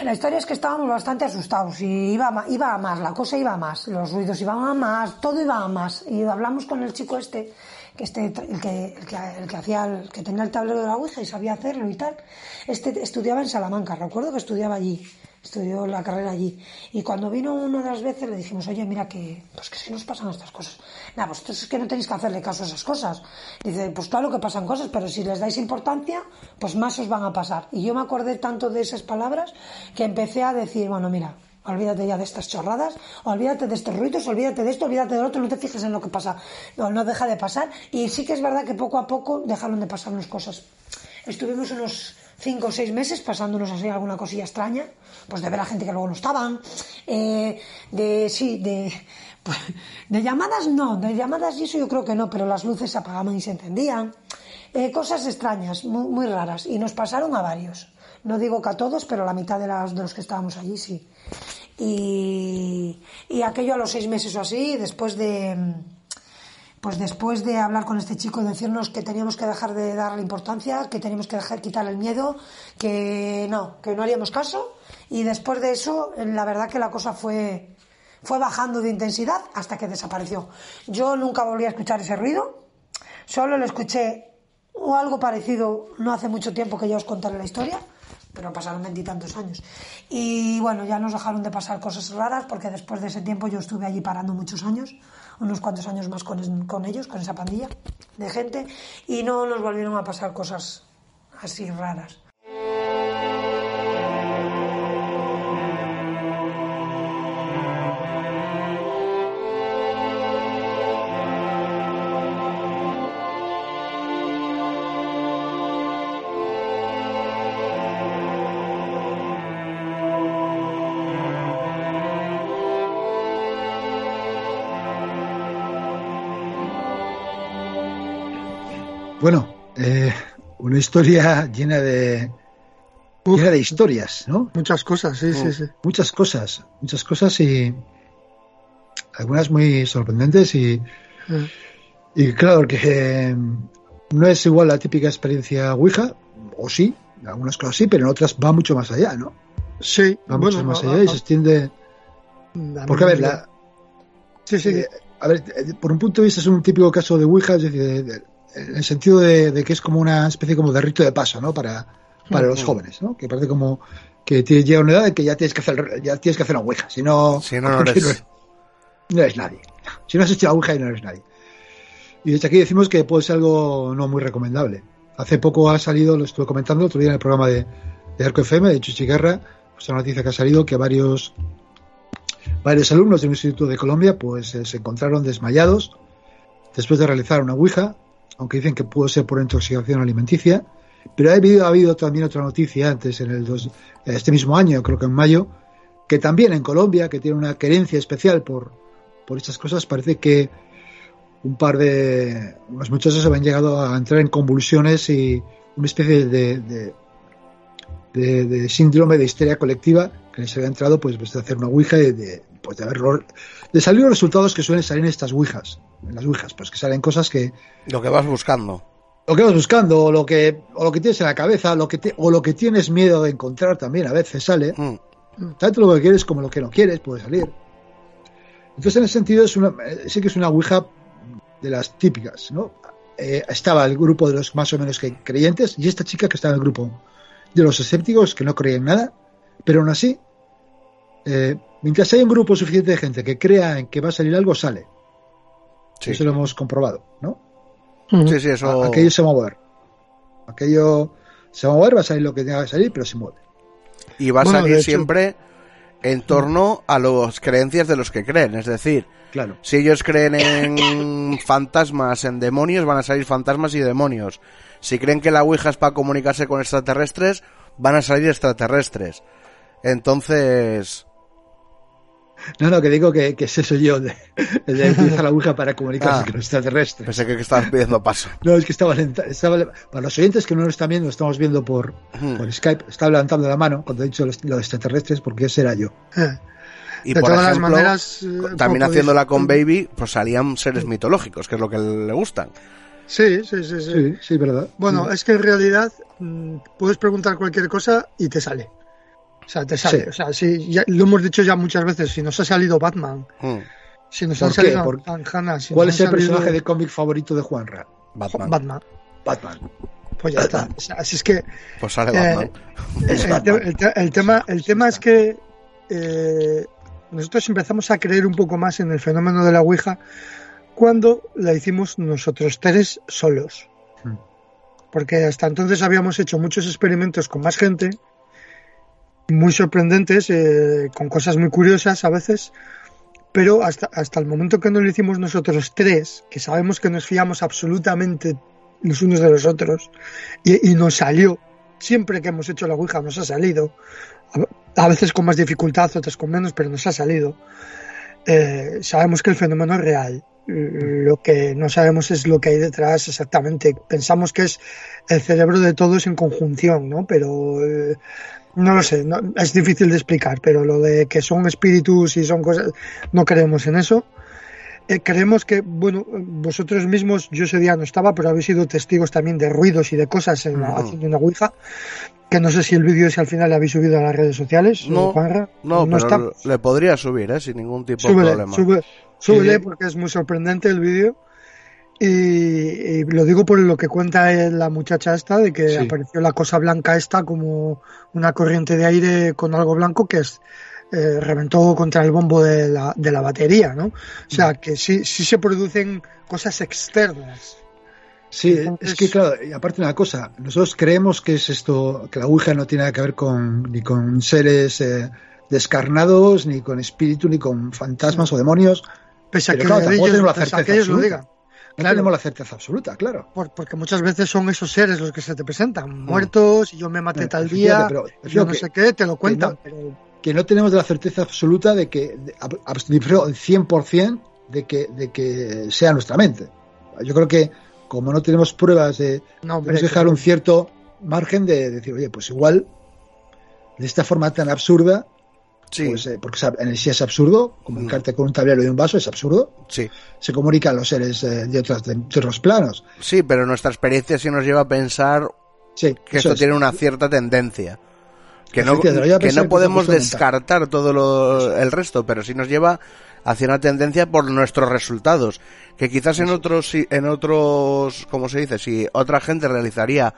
la historia es que estábamos bastante asustados y iba, iba a más, la cosa iba a más, los ruidos iban a más, todo iba a más. Y hablamos con el chico este, que este, el que, el que, hacía, el que tenía el tablero de la ouija y sabía hacerlo y tal. Este estudiaba en Salamanca, recuerdo que estudiaba allí, estudió la carrera allí. Y cuando vino una de las veces le dijimos, oye, mira que, pues que si nos pasan estas cosas. Nada, pues entonces es que no tenéis que hacerle caso a esas cosas. Dice, pues claro que pasan cosas, pero si les dais importancia, pues más os van a pasar. Y yo me acordé tanto de esas palabras que empecé a decir, bueno, mira, olvídate ya de estas chorradas, olvídate de estos ruidos, olvídate de esto, olvídate del otro, no te fijes en lo que pasa. No, deja de pasar. Y sí que es verdad que poco a poco dejaron de pasarnos cosas. Estuvimos unos cinco o seis meses pasándonos así alguna cosilla extraña, pues de ver a gente que luego no estaban, eh, de, sí, de, pues, de llamadas no, de llamadas y eso yo creo que no, pero las luces se apagaban y se encendían, Eh, cosas extrañas, muy, muy raras, y nos pasaron a varios. No digo que a todos, pero la mitad de, las, de los que estábamos allí sí. Y, y aquello a los seis meses o así, después de, pues después de hablar con este chico y decirnos que teníamos que dejar de darle importancia, que teníamos que dejar quitar el miedo, que no, que no haríamos caso, y después de eso, la verdad que la cosa fue, fue bajando de intensidad hasta que desapareció. Yo nunca volví a escuchar ese ruido, solo lo escuché o algo parecido no hace mucho tiempo que ya os contaré la historia, pero pasaron veintitantos años. Y bueno, ya nos dejaron de pasar cosas raras porque después de ese tiempo yo estuve allí parando muchos años, unos cuantos años más con, con ellos, con esa pandilla de gente, y no nos volvieron a pasar cosas así raras. Una historia llena de Uf. llena de historias, ¿no? Muchas cosas, sí, sí, sí. Muchas cosas, muchas cosas y algunas muy sorprendentes y, Eh, y claro que eh, no es igual la típica experiencia Ouija, o sí, en algunas cosas sí, pero en otras va mucho más allá, ¿no? Sí, Va bueno, mucho más allá y se extiende... a Porque a ver, la, Sí, sí, Eh, a ver, eh, por un punto de vista es un típico caso de Ouija, es decir, de- de- en el sentido de, de que es como una especie como de rito de paso, ¿no? Para, para los jóvenes, ¿no? Que parece como que te llega una edad en que ya tienes que hacer, ya tienes que hacer una Ouija, si no, Si no, [LAUGHS] no eres- no eres nadie. Si no has hecho la Ouija y no eres nadie. Y desde aquí decimos que puede ser algo no muy recomendable. Hace poco ha salido, lo estuve comentando el otro día en el programa de, de Arco FM, de Chuchi Guerra, pues una noticia que ha salido que varios varios alumnos de un instituto de Colombia pues eh, se encontraron desmayados después de realizar una Ouija, aunque dicen que pudo ser por intoxicación alimenticia, pero ha habido, ha habido también otra noticia antes en el dos- este mismo año, creo que en mayo, que también en Colombia, que tiene una querencia especial por, por estas cosas, parece que un par de unos muchachos habían llegado a entrar en convulsiones y una especie de, de, de- síndrome de histeria colectiva que les había entrado pues, de hacer una ouija de, pues, de haber de salir los resultados que suelen salir en estas ouijas en las ouijas pues que salen cosas que Lo que vas buscando. lo que vas buscando o lo que o lo que tienes en la cabeza lo que te- o lo que tienes miedo de encontrar también a veces sale Mm. tanto lo que quieres como lo que no quieres puede salir. Entonces, en ese sentido, es una, eh, sí que es una Ouija de las típicas, ¿no? Eh, estaba el grupo de los más o menos que creyentes y esta chica que estaba en el grupo de los escépticos que no creían nada, pero aún así, eh, mientras hay un grupo suficiente de gente que crea en que va a salir algo, sale. Sí. Eso lo hemos comprobado, ¿no? Ujú. Sí, sí, eso. A- Aquello se va a mover. Aquello se va a mover, va a salir lo que tenga que salir, pero se mueve. Y va a salir hecho- siempre en torno a las creencias de los que creen. Es decir, Claro. si ellos creen en fantasmas, en demonios, van a salir fantasmas y demonios. Si creen que la Ouija es para comunicarse con extraterrestres, van a salir extraterrestres. Entonces, [LAUGHS] No, no, que digo que, que ese soy yo, de, el de [LAUGHS] utilizar la Ouija para comunicarse Ah. con los extraterrestres. Pensé que estabas pidiendo paso. No, es que estaba, lenta- estaba para los oyentes que no lo están viendo, lo estamos viendo por, por Skype, estaba levantando la mano cuando he dicho los, los extraterrestres porque ese era yo. Eh, Y De por todas las maneras, eh, también haciéndola con Baby, pues salían seres mitológicos, que es lo que le gustan. Sí, sí, sí, sí. Sí, sí, verdad. Bueno, es que en realidad mm, puedes preguntar cualquier cosa y te sale. O sea, te sale. Sí. O sea, ya- lo hemos dicho ya muchas veces. Si nos ha salido Batman, Mm, si nos ¿Por han qué? salido ¿Por- si ¿Cuál es el salido personaje de cómic favorito de Juanra? Batman. Batman? Batman. Pues ya está. O sea, así es que Pues sale Eh, Batman. Es el, Batman. te- el te- el tema, el tema es que eh, nosotros empezamos a creer un poco más en el fenómeno de la Ouija cuando la hicimos nosotros tres solos. Hmm. Porque hasta entonces habíamos hecho muchos experimentos con más gente, muy sorprendentes, eh, con cosas muy curiosas a veces, pero hasta, hasta el momento que no lo hicimos nosotros tres, que sabemos que nos fiamos absolutamente los unos de los otros, y, y nos salió, siempre que hemos hecho la Ouija nos ha salido, a, a veces con más dificultad, otras con menos, pero nos ha salido. Eh, sabemos que el fenómeno es real. Lo que no sabemos es lo que hay detrás exactamente. Pensamos que es el cerebro de todos en conjunción, ¿no? Pero eh, no lo sé, no- es difícil de explicar, pero lo de que son espíritus y son cosas, no creemos en eso. Eh, creemos que, bueno, vosotros mismos, yo ese día no estaba, pero habéis sido testigos también de ruidos y de cosas en la- Ujú. haciendo una Ouija, que no sé si el vídeo si al final le habéis subido a las redes sociales. No, o Juanra, No, pero está. le podría subir, ¿eh? Sin ningún tipo Súbele, de problema. sube- súbele Sí. porque es muy sorprendente el vídeo. Y, y lo digo por lo que cuenta eh, la muchacha esta, de que Sí. apareció la cosa blanca esta como una corriente de aire con algo blanco que es eh, reventó contra el bombo de la, de la batería, ¿no? O sea, Mm. que sí, sí se producen cosas externas. Sí, Entonces- es que claro, y aparte una cosa, nosotros creemos que es esto, que la Ouija no tiene nada que ver con ni con seres eh, descarnados, ni con espíritu, ni con fantasmas o demonios. Pese a Pero que, claro, ellos, pese a que ellos lo absoluta. Digan. No Claro. tenemos la certeza absoluta, claro. Por- porque muchas veces son esos seres los que se te presentan, muertos, y yo me maté Eh, tal día, pero yo no que- sé qué, te lo cuentan, no- pero Que no tenemos la certeza absoluta de que, de, ab- abs- prefiero el 100% de que, de que sea nuestra mente. Yo creo que como no tenemos pruebas de, no, hombre, dejar un cierto margen de decir, oye, pues igual, de esta forma tan absurda, Sí, pues, eh, porque en el sí es absurdo, comunicarte con un tablero y un vaso es absurdo, sí. se comunican los seres eh, de, otras, de, de otros planos. Sí, pero nuestra experiencia sí nos lleva a pensar Sí, que esto es. tiene una cierta tendencia. Que no, que no podemos descartar todo lo, el resto, pero sí nos lleva hacia una tendencia por nuestros resultados. Que quizás en otros, en otros, ¿cómo se dice? Si otra gente realizaría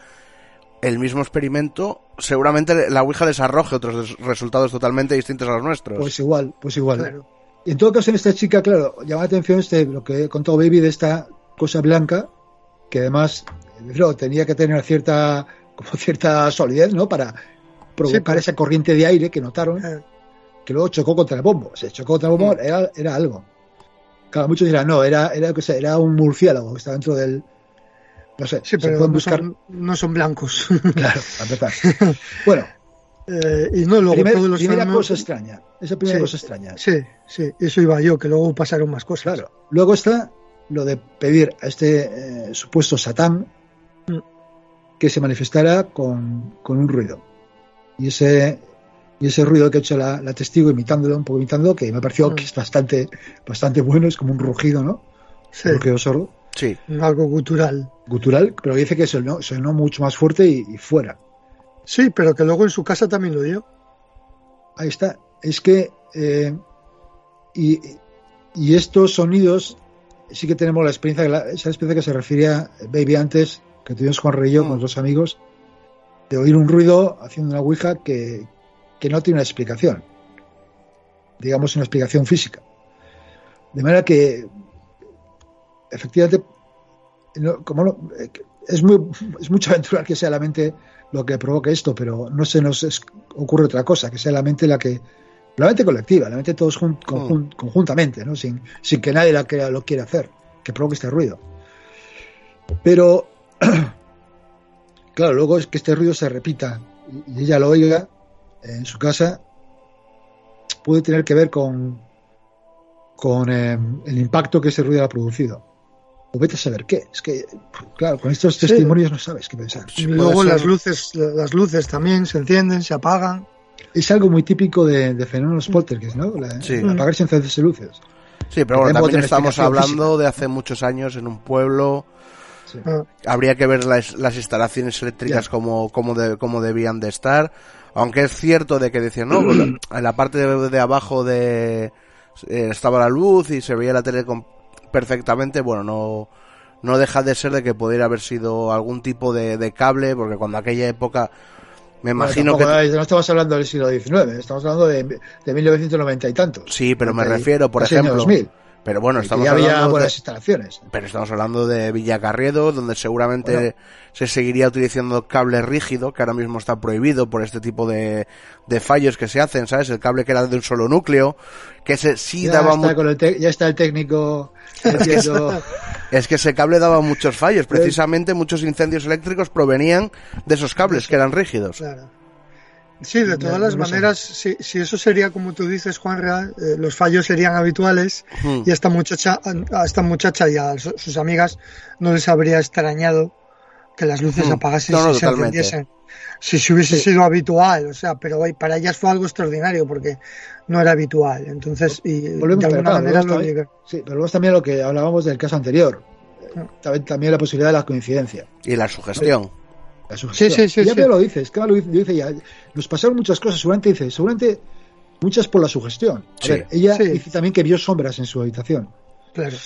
el mismo experimento, seguramente la Ouija les arroje otros resultados totalmente distintos a los nuestros. Pues igual, pues igual. Claro. Y en todo caso, en esta chica, claro, llama la atención este, lo que he contado Baby de esta cosa blanca, que además, claro, tenía que tener cierta, como cierta solidez, ¿no? Para provocar pero- esa corriente de aire que notaron. Que luego chocó contra el bombo. Se chocó contra el bombo, Mm. era, era algo. Claro, muchos dirán, no, era, era, era un murciélago que está dentro del. No sé, sí, pero pueden no buscar. son, no son blancos. [LAUGHS] Claro, a empezar. [LAUGHS] bueno, Eh, y no, luego primer- todos los primera cosa extraña. Esa primera Sí. cosa extraña. Sí, sí, eso iba yo, que luego pasaron más cosas. Claro. Luego está lo de pedir a este eh, supuesto Satán Mm. que se manifestara con, con un ruido. Y ese, y ese ruido que ha hecho la, la testigo imitándolo, un poco imitando, que me pareció Mm. que es bastante, bastante bueno, es como un rugido, ¿no? Sí, Un rugido sordo, sí. algo gutural. gutural, pero dice que sonó, sonó mucho más fuerte y, y fuera. Sí, pero que luego en su casa también lo dio. Ahí está. Es que. eh, y, y estos sonidos, sí que tenemos la experiencia, esa experiencia que se refería Baby antes, que tuvimos Juan Rey y yo Mm. con los amigos, de oír un ruido haciendo una ouija que, que no tiene una explicación. Digamos, una explicación física. De manera que, efectivamente, no- como no- eh, es, muy, es mucho aventurar que sea la mente lo que provoque esto, pero no se nos es- ocurre otra cosa, que sea la mente la que. La mente colectiva, la mente todos jun- conjun- conjuntamente, ¿no? sin, sin que nadie la que lo quiera hacer, que provoque este ruido. Pero, [CLEARS THROAT] claro, luego es que este ruido se repita y, y ella lo oiga en su casa, puede tener que ver con, con eh, el impacto que ese ruido ha producido. O vete a saber qué. Es que, claro, con estos testimonios no sabes qué pensar. Y luego las luces, las luces también se encienden, se apagan. Es algo muy típico de, de fenómenos poltergeist, ¿no? La, Sí. apagarse y encenderse luces. Sí, pero bueno, también estamos hablando de hace muchos años en un pueblo. Sí. Ah, Habría que ver las, las instalaciones eléctricas Ya. como, como, de- como debían de estar. Aunque es cierto de que decían, no, pues, [CLEARS THROAT] en la parte de, de abajo de eh, estaba la luz y se veía la tele con- perfectamente. Bueno, no, no deja de ser de que pudiera haber sido algún tipo de, de cable, porque cuando aquella época me imagino Bueno, que... No estamos hablando del siglo XIX, estamos hablando de, de 1990 y tantos. Sí, pero me refiero, por ejemplo, 2000, Pero bueno, estamos ya había hablando buenas de, instalaciones. pero estamos hablando de Villacarriedo, donde seguramente Bueno. se seguiría utilizando cable rígido, que ahora mismo está prohibido por este tipo de, de fallos que se hacen, ¿sabes? El cable que era de un solo núcleo, que ese sí Ya daba está, con el ya está el técnico [LAUGHS] [LAUGHS] es que ese cable daba muchos fallos, precisamente muchos incendios eléctricos provenían de esos cables que eran rígidos. claro. Sí, de todas las no maneras, si, si eso sería como tú dices, Juan Real, eh, los fallos serían habituales Hmm. y a esta muchacha, a esta muchacha y a su- sus amigas no les habría extrañado que las luces Hmm. apagasen No, no, y se encendiesen. Si se hubiese sido habitual, o sea, pero hoy para ellas fue algo extraordinario porque no era habitual. Entonces, y volvemos de a alguna claro, manera volvemos lo llega- sí, pero luego también lo que hablábamos del caso anterior, también, también la posibilidad de la coincidencia. Y la sugestión. La sugestión. Sí, sí, sí, Y ya sí. lo dices, claro, lo dice ya. Nos pasaron muchas cosas, seguramente dice, seguramente muchas por la sugestión. A Sí. ver, ella Sí. dice también que vio sombras en su habitación. Claro.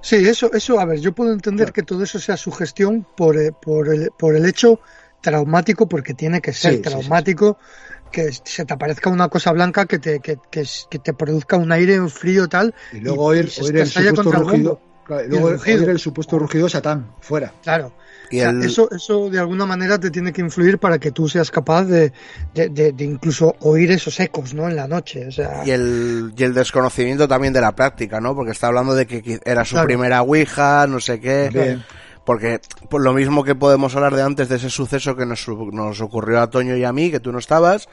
Sí, eso, eso, a ver, yo puedo entender Claro. que todo eso sea sugestión por, por, el, por el hecho traumático, porque tiene que ser Sí, sí, sí, traumático, que se te aparezca una cosa blanca que te, que, que, que te produzca un aire un frío tal. Y luego oír, el supuesto rugido. claro, luego el rugido. oír el supuesto rugido de Satán, fuera. Claro. Y O sea, el- eso, eso de alguna manera te tiene que influir para que tú seas capaz de, de, de- de incluso oír esos ecos, ¿no? En la noche. O sea, Y el, y el desconocimiento también de la práctica, ¿no? Porque está hablando de que era su Claro. primera Ouija, no sé qué. Bien. Porque por lo mismo que podemos hablar de antes de ese suceso que nos, nos ocurrió a Toño y a mí, que tú no estabas,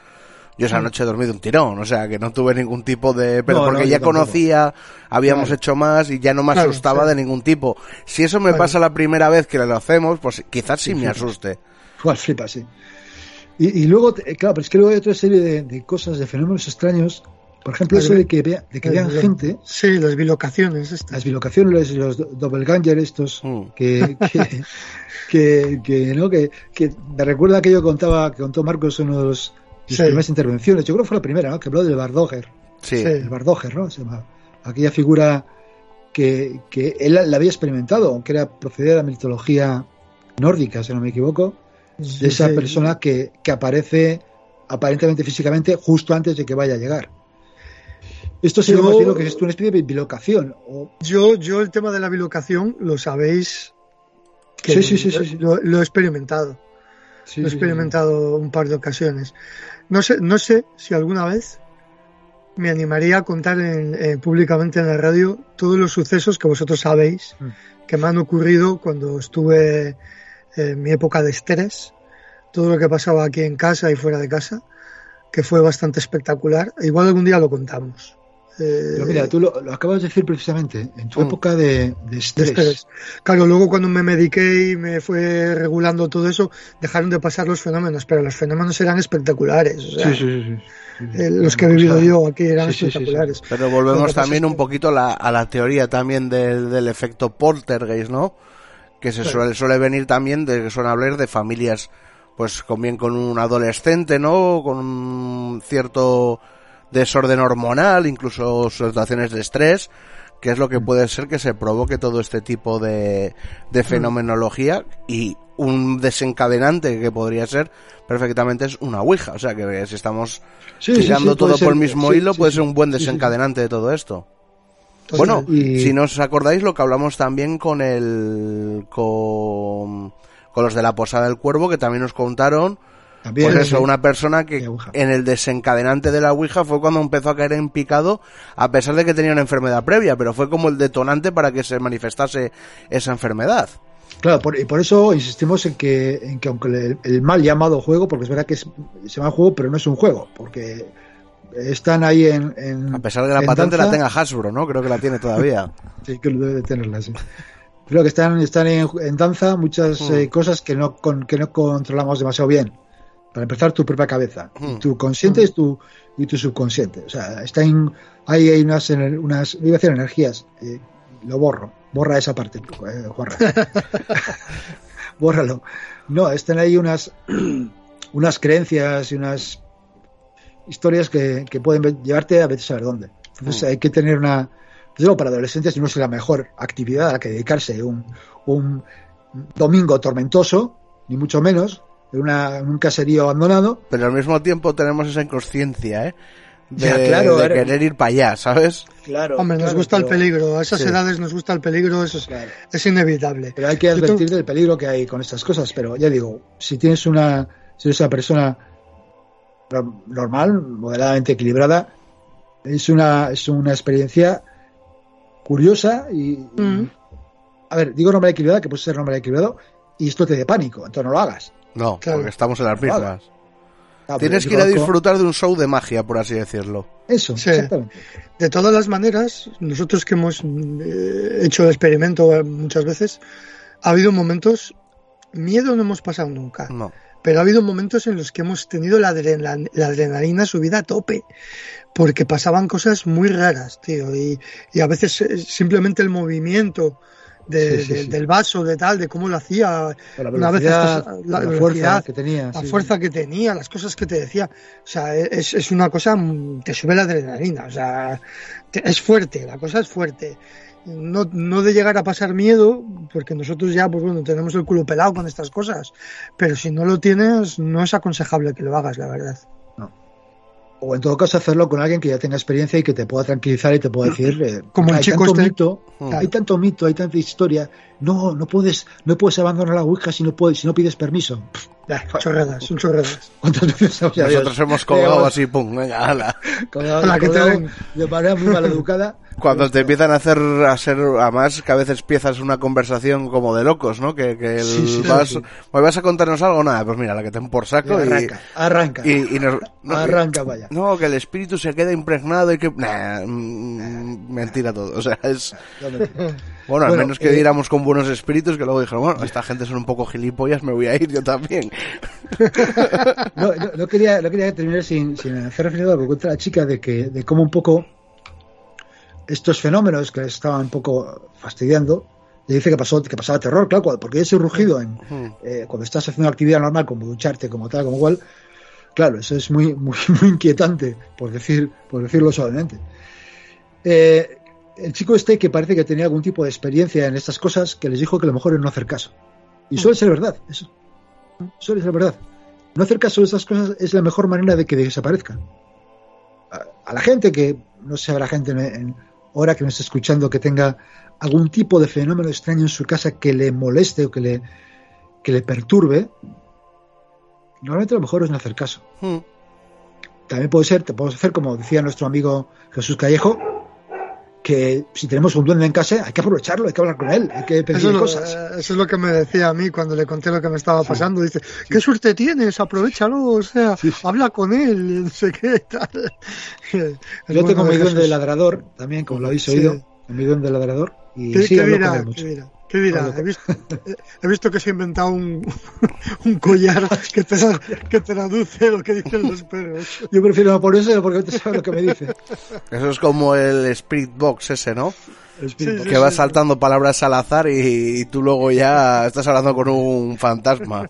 yo esa noche he dormido un tirón, o sea que no tuve ningún tipo de... Pero No, porque no, ya yo tampoco. conocía, habíamos Claro. hecho más y ya no me Claro, asustaba sí. de ningún tipo. Si eso me Claro. pasa la primera vez que lo hacemos, pues quizás sí me asuste. Igual flipa, sí. Y, y luego, eh, claro, pero es que luego hay otra serie de, de cosas, de fenómenos extraños. Por ejemplo, Las eso de que, vea, de que vean gente, Sí, las bilocaciones. Estas. las bilocaciones, los do- doppelganger estos, Mm. que, que, [LAUGHS] que, que, ¿no? que, que me recuerda aquello que contaba, que contó Marcos una de los- de sus Sí. primeras intervenciones. Yo creo que fue la primera, ¿no? Que habló del Bardoger. Sí. El Bardoger, ¿no? Se llama. Aquella figura que, que él la había experimentado, aunque era procedida de la mitología nórdica, si no me equivoco, de esa Sí. persona que, que aparece aparentemente físicamente justo antes de que vaya a llegar. Esto más bien lo que es una especie de bilocación. O, Yo, yo el tema de la bilocación lo sabéis que Sí, sí, sí, sí, sí. Lo, lo he experimentado. sí, lo he sí, sí. experimentado un par de ocasiones. No sé, no sé si alguna vez me animaría a contar en- eh, públicamente en la radio todos los sucesos que vosotros sabéis Mm. que me han ocurrido cuando estuve en mi época de estrés, todo lo que pasaba aquí en casa y fuera de casa, que fue bastante espectacular. Igual algún día lo contamos. Eh, Pero mira, tú lo, lo acabas de decir precisamente, en tu Mm. época de, de de estrés. Claro, luego cuando me mediqué y me fue regulando todo eso, dejaron de pasar los fenómenos, pero los fenómenos eran espectaculares. o sea, Sí, sí, sí, sí. eh, los que he vivido yo aquí eran Sí, sí, sí, sí. espectaculares. Pero volvemos también un poquito a la, a la teoría también del, del efecto poltergeist, ¿no? Que se suele, suele venir también de que suelen hablar de familias, pues con bien con un adolescente, ¿no? Con un cierto desorden hormonal, incluso situaciones de estrés, que es lo Mm. que puede ser que se provoque todo este tipo de, de fenomenología y un desencadenante que podría ser perfectamente es una ouija, o sea que si estamos Sí, tirando sí, todo por el mismo hilo, puede ser un buen desencadenante de todo esto. Bueno, Y- si no os acordáis lo que hablamos también con el con, con los de la Posada del Cuervo, que también nos contaron, También, pues eso, sí. una persona que en el desencadenante de la Ouija fue cuando empezó a caer en picado, a pesar de que tenía una enfermedad previa, pero fue como el detonante para que se manifestase esa enfermedad. Claro, por, y por eso insistimos en que, en que aunque el, el mal llamado juego, porque es verdad que es, se llama juego, pero no es un juego, porque están ahí en, en A pesar de que la en patente la tenga Hasbro, ¿no? Creo que la tiene todavía. [LAUGHS] Sí, que debe de tenerla, sí. Creo que están, están en, en danza muchas Mm. eh, cosas que no, con, que no controlamos demasiado bien. Para empezar, tu propia cabeza. Mm. Tu consciente es tu, y tu subconsciente. O sea, está en, hay, hay unas, unas, iba a decir energías. eh, lo borro. Borra esa parte, eh, Juanra. [LAUGHS] Bórralo. No, están ahí unas, [CLEARS THROAT] unas creencias y unas historias que, que pueden llevarte a veces a saber dónde. Entonces Mm. hay que tener una, luego para adolescentes no es la mejor actividad a la que dedicarse un, un domingo tormentoso, ni mucho menos, en, una, en un caserío abandonado. Pero al mismo tiempo tenemos esa inconsciencia, ¿eh? De, Ya, claro, de querer ir para allá, ¿sabes? Claro. Hombre, nos claro, gusta el peligro. A esas Sí. edades nos gusta el peligro, eso es, Claro. es inevitable. Pero hay que advertir del peligro que hay con estas cosas. Pero ya digo, si tienes una, si eres una persona no- normal, moderadamente equilibrada, es una, es una experiencia curiosa y, Mm. a ver, digo normal equilibrada, que puede ser normal equilibrado, y esto te dé pánico, entonces no lo hagas. No, Claro. porque estamos en las mismas. Ah, Tienes que ir a disfrutar de un show de magia, por así decirlo. Eso, Sí. exactamente. De todas las maneras, nosotros que hemos eh, hecho el experimento muchas veces, ha habido momentos, miedo no hemos pasado nunca, No. pero ha habido momentos en los que hemos tenido la, adrenal- la adrenalina subida a tope, porque pasaban cosas muy raras, tío, y, y a veces eh, simplemente el movimiento de- Sí, sí, de- sí. del vaso, de tal, de cómo lo hacía, la Una vez estas- la fuerza que tenía. la fuerza que tenía, las cosas que te decía. O sea, es, es una cosa, mm, te sube la adrenalina, o sea, te- es fuerte, la cosa es fuerte. No, no de llegar a pasar miedo, porque nosotros ya, pues bueno, tenemos el culo pelado con estas cosas, pero si no lo tienes, no es aconsejable que lo hagas, la verdad. O en todo caso hacerlo con alguien que ya tenga experiencia y que te pueda tranquilizar y te pueda decir, eh, Como el hay chico tanto este- mito, Mm. hay tanto mito, hay tanta historia. No, no puedes, no puedes abandonar la Ouija si no puedes, si no pides permiso. [LAUGHS] Chorradas, son chorradas. ¿Cuántas veces hemos Nosotros hemos colgado así, pum, venga, ala. colgado- Hola, ¿qué colgado tal? de manera muy maleducada. Cuando te empiezan a hacer, a ser, además que a veces empiezas una conversación como de locos, ¿no? Que, que el Sí, vas, sí. ¿me vas a contarnos algo? Nada, pues mira, la que te por saco y, arranca, arranca, y, y nos- no, arranca, vaya. No, que el espíritu se queda impregnado y que... Nah, mm, mentira todo. O sea, es... [LAUGHS] Bueno, al menos que eh, diéramos con buenos espíritus que luego dijeron, bueno, esta gente son un poco gilipollas, me voy a ir yo también. [LAUGHS] No, no, no quería, no quería terminar sin, sin hacer referencia a lo que cuenta la chica de que de cómo un poco estos fenómenos que les estaban un poco fastidiando, le dice que pasó que pasaba terror, claro, porque ese rugido en, eh, cuando estás haciendo una actividad normal como ducharte, como tal, como cual, claro, eso es muy, muy, [LAUGHS] muy inquietante, por decir, por decirlo suavemente. Eh, el chico este que parece que tenía algún tipo de experiencia en estas cosas, que les dijo que lo mejor es no hacer caso. Y suele ser verdad, eso. Suele ser verdad. No hacer caso de estas cosas es la mejor manera de que desaparezcan. A, a la gente que, no sé, habrá gente en, en hora que nos esté escuchando que tenga algún tipo de fenómeno extraño en su casa que le moleste o que le, que le perturbe, normalmente lo mejor es no hacer caso. Mm. También puede ser, te podemos hacer como decía nuestro amigo Jesús Callejo, que si tenemos un duende en casa hay que aprovecharlo, hay que hablar con él, hay que Eso pedirle es, lo, cosas. eso es lo que me decía a mí cuando le conté lo que me estaba pasando. Dice, qué suerte tienes, aprovechalo, o sea, habla con él, [LAUGHS] no sé qué tal. Yo bueno tengo mi duende ladrador, también, como lo habéis oído, mi duende de ladrador, y ¿Qué, sí, hablo con él mucho. ¿Qué dirá? He visto, he visto que se ha inventado un, [LAUGHS] un collar que, te, que traduce lo que dicen los perros. Yo prefiero no ponerse porque te sabes lo que me dice. Eso es como el Spirit Box ese, ¿no? Sí, que vas saltando palabras al azar y, y tú luego ya estás hablando con un fantasma.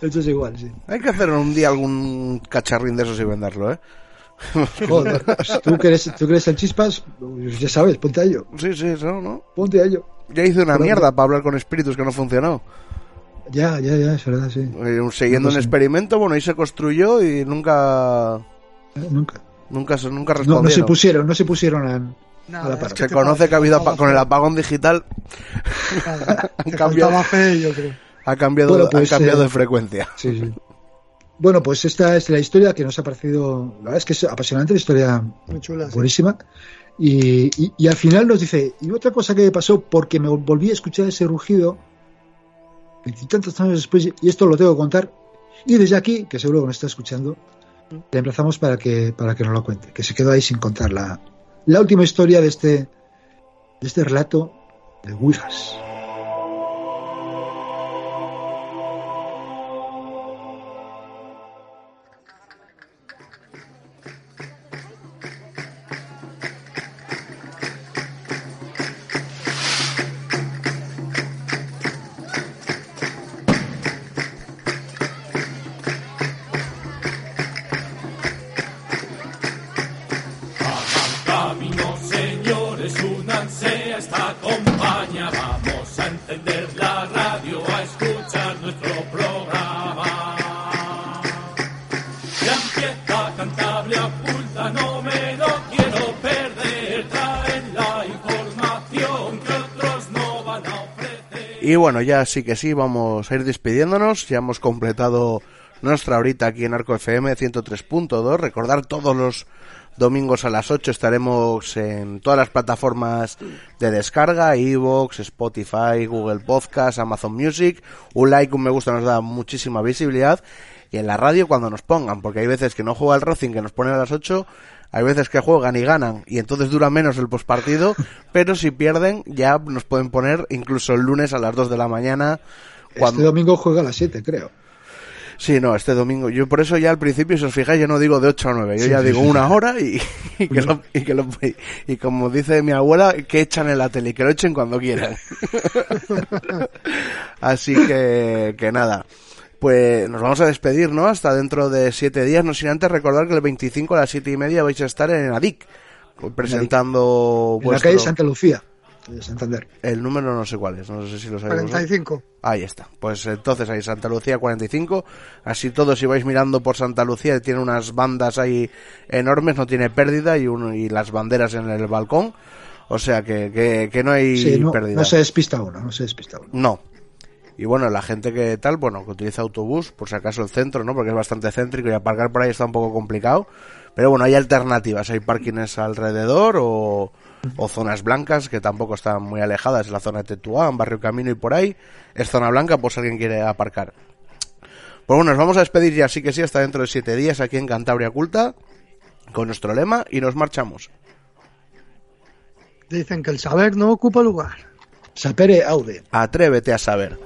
Eso es igual, sí. Hay que hacer un día algún cacharrín de esos y venderlo, ¿eh? Joder, tú que eres, tú que eres el chispas, ya sabes, ponte a ello, Sí, sí, eso, ¿no? ponte a ello. Ya hice una Pero- mierda para hablar con espíritus que no funcionó. Ya, ya, ya, es verdad, sí. Eh, Siguiendo No un experimento, bueno, ahí se construyó y nunca, Eh, Nunca. nunca, se- nunca No, respondieron. no se pusieron, no se pusieron a... Nada, A la es par. que Se conoce que ha habido apa- con el apagón digital Nada, [LAUGHS] Han cambiado. fe, yo creo. ha cambiado, Bueno, pues, ha cambiado eh, de frecuencia. Sí, sí. Bueno, pues esta es la historia que nos ha parecido, la verdad es que es apasionante, la historia Muy chula. sí. Y, y- al final nos dice, y otra cosa que me pasó, porque me volví a escuchar ese rugido, veintitantos años después, y esto lo tengo que contar, y desde aquí, que seguro que me está escuchando, le emplazamos para que, para que nos lo cuente, que se quedó ahí sin contar la, la última historia de este, de este relato de Ouijas. Y bueno, ya sí que sí, vamos a ir despidiéndonos. Ya hemos completado nuestra horita aquí en Arco FM 103.2. Recordar todos los domingos a las 8 estaremos en todas las plataformas de descarga, Evox, Spotify, Google Podcast, Amazon Music. Un like, un me gusta nos da muchísima visibilidad. Y en la radio cuando nos pongan, porque hay veces que no juega el Racing que nos pone a las 8, hay veces que juegan y ganan y entonces dura menos el postpartido, [LAUGHS] pero si pierden ya nos pueden poner incluso el lunes a las 2 de la mañana. Este domingo juega a las 7, creo. Sí, no, este domingo. Yo por eso ya al principio, si os fijáis, yo no digo de 8 a 9. Yo Sí, ya sí, digo sí, una hora y, y que lo, y, que lo- y como dice mi abuela, que echan en la tele que lo echen cuando quieran. [LAUGHS] [LAUGHS] Así que, que nada. Pues nos vamos a despedir, ¿no? Hasta dentro de siete días, no sin antes recordar que el 25 a las siete y media vais a estar en ADIC, presentando En la calle Santa Lucía, de Santander. el número no sé cuál es, no sé si lo sabéis. vosotros. 45. Ahí está. Pues entonces ahí Santa Lucía 45. Así todos si vais mirando por Santa Lucía tiene unas bandas ahí enormes, no tiene pérdida y, un- y las banderas en el balcón. O sea que, que, que no hay Sí, no, pérdida. no se despista uno, no se despista uno. No. Y bueno, la gente que tal, bueno, que utiliza autobús, por si acaso el centro, ¿no? Porque es bastante céntrico y aparcar por ahí está un poco complicado. Pero bueno, hay alternativas, hay parkings alrededor o, o zonas blancas que tampoco están muy alejadas, en la zona de Tetuán, Barrio Camino y por ahí. Es zona blanca por si alguien quiere aparcar. Pues bueno, nos vamos a despedir ya, sí que sí, hasta dentro de siete días aquí en Cantabria Culta, con nuestro lema y nos marchamos. Dicen que el saber no ocupa lugar. Sapere aude. Atrévete a saber.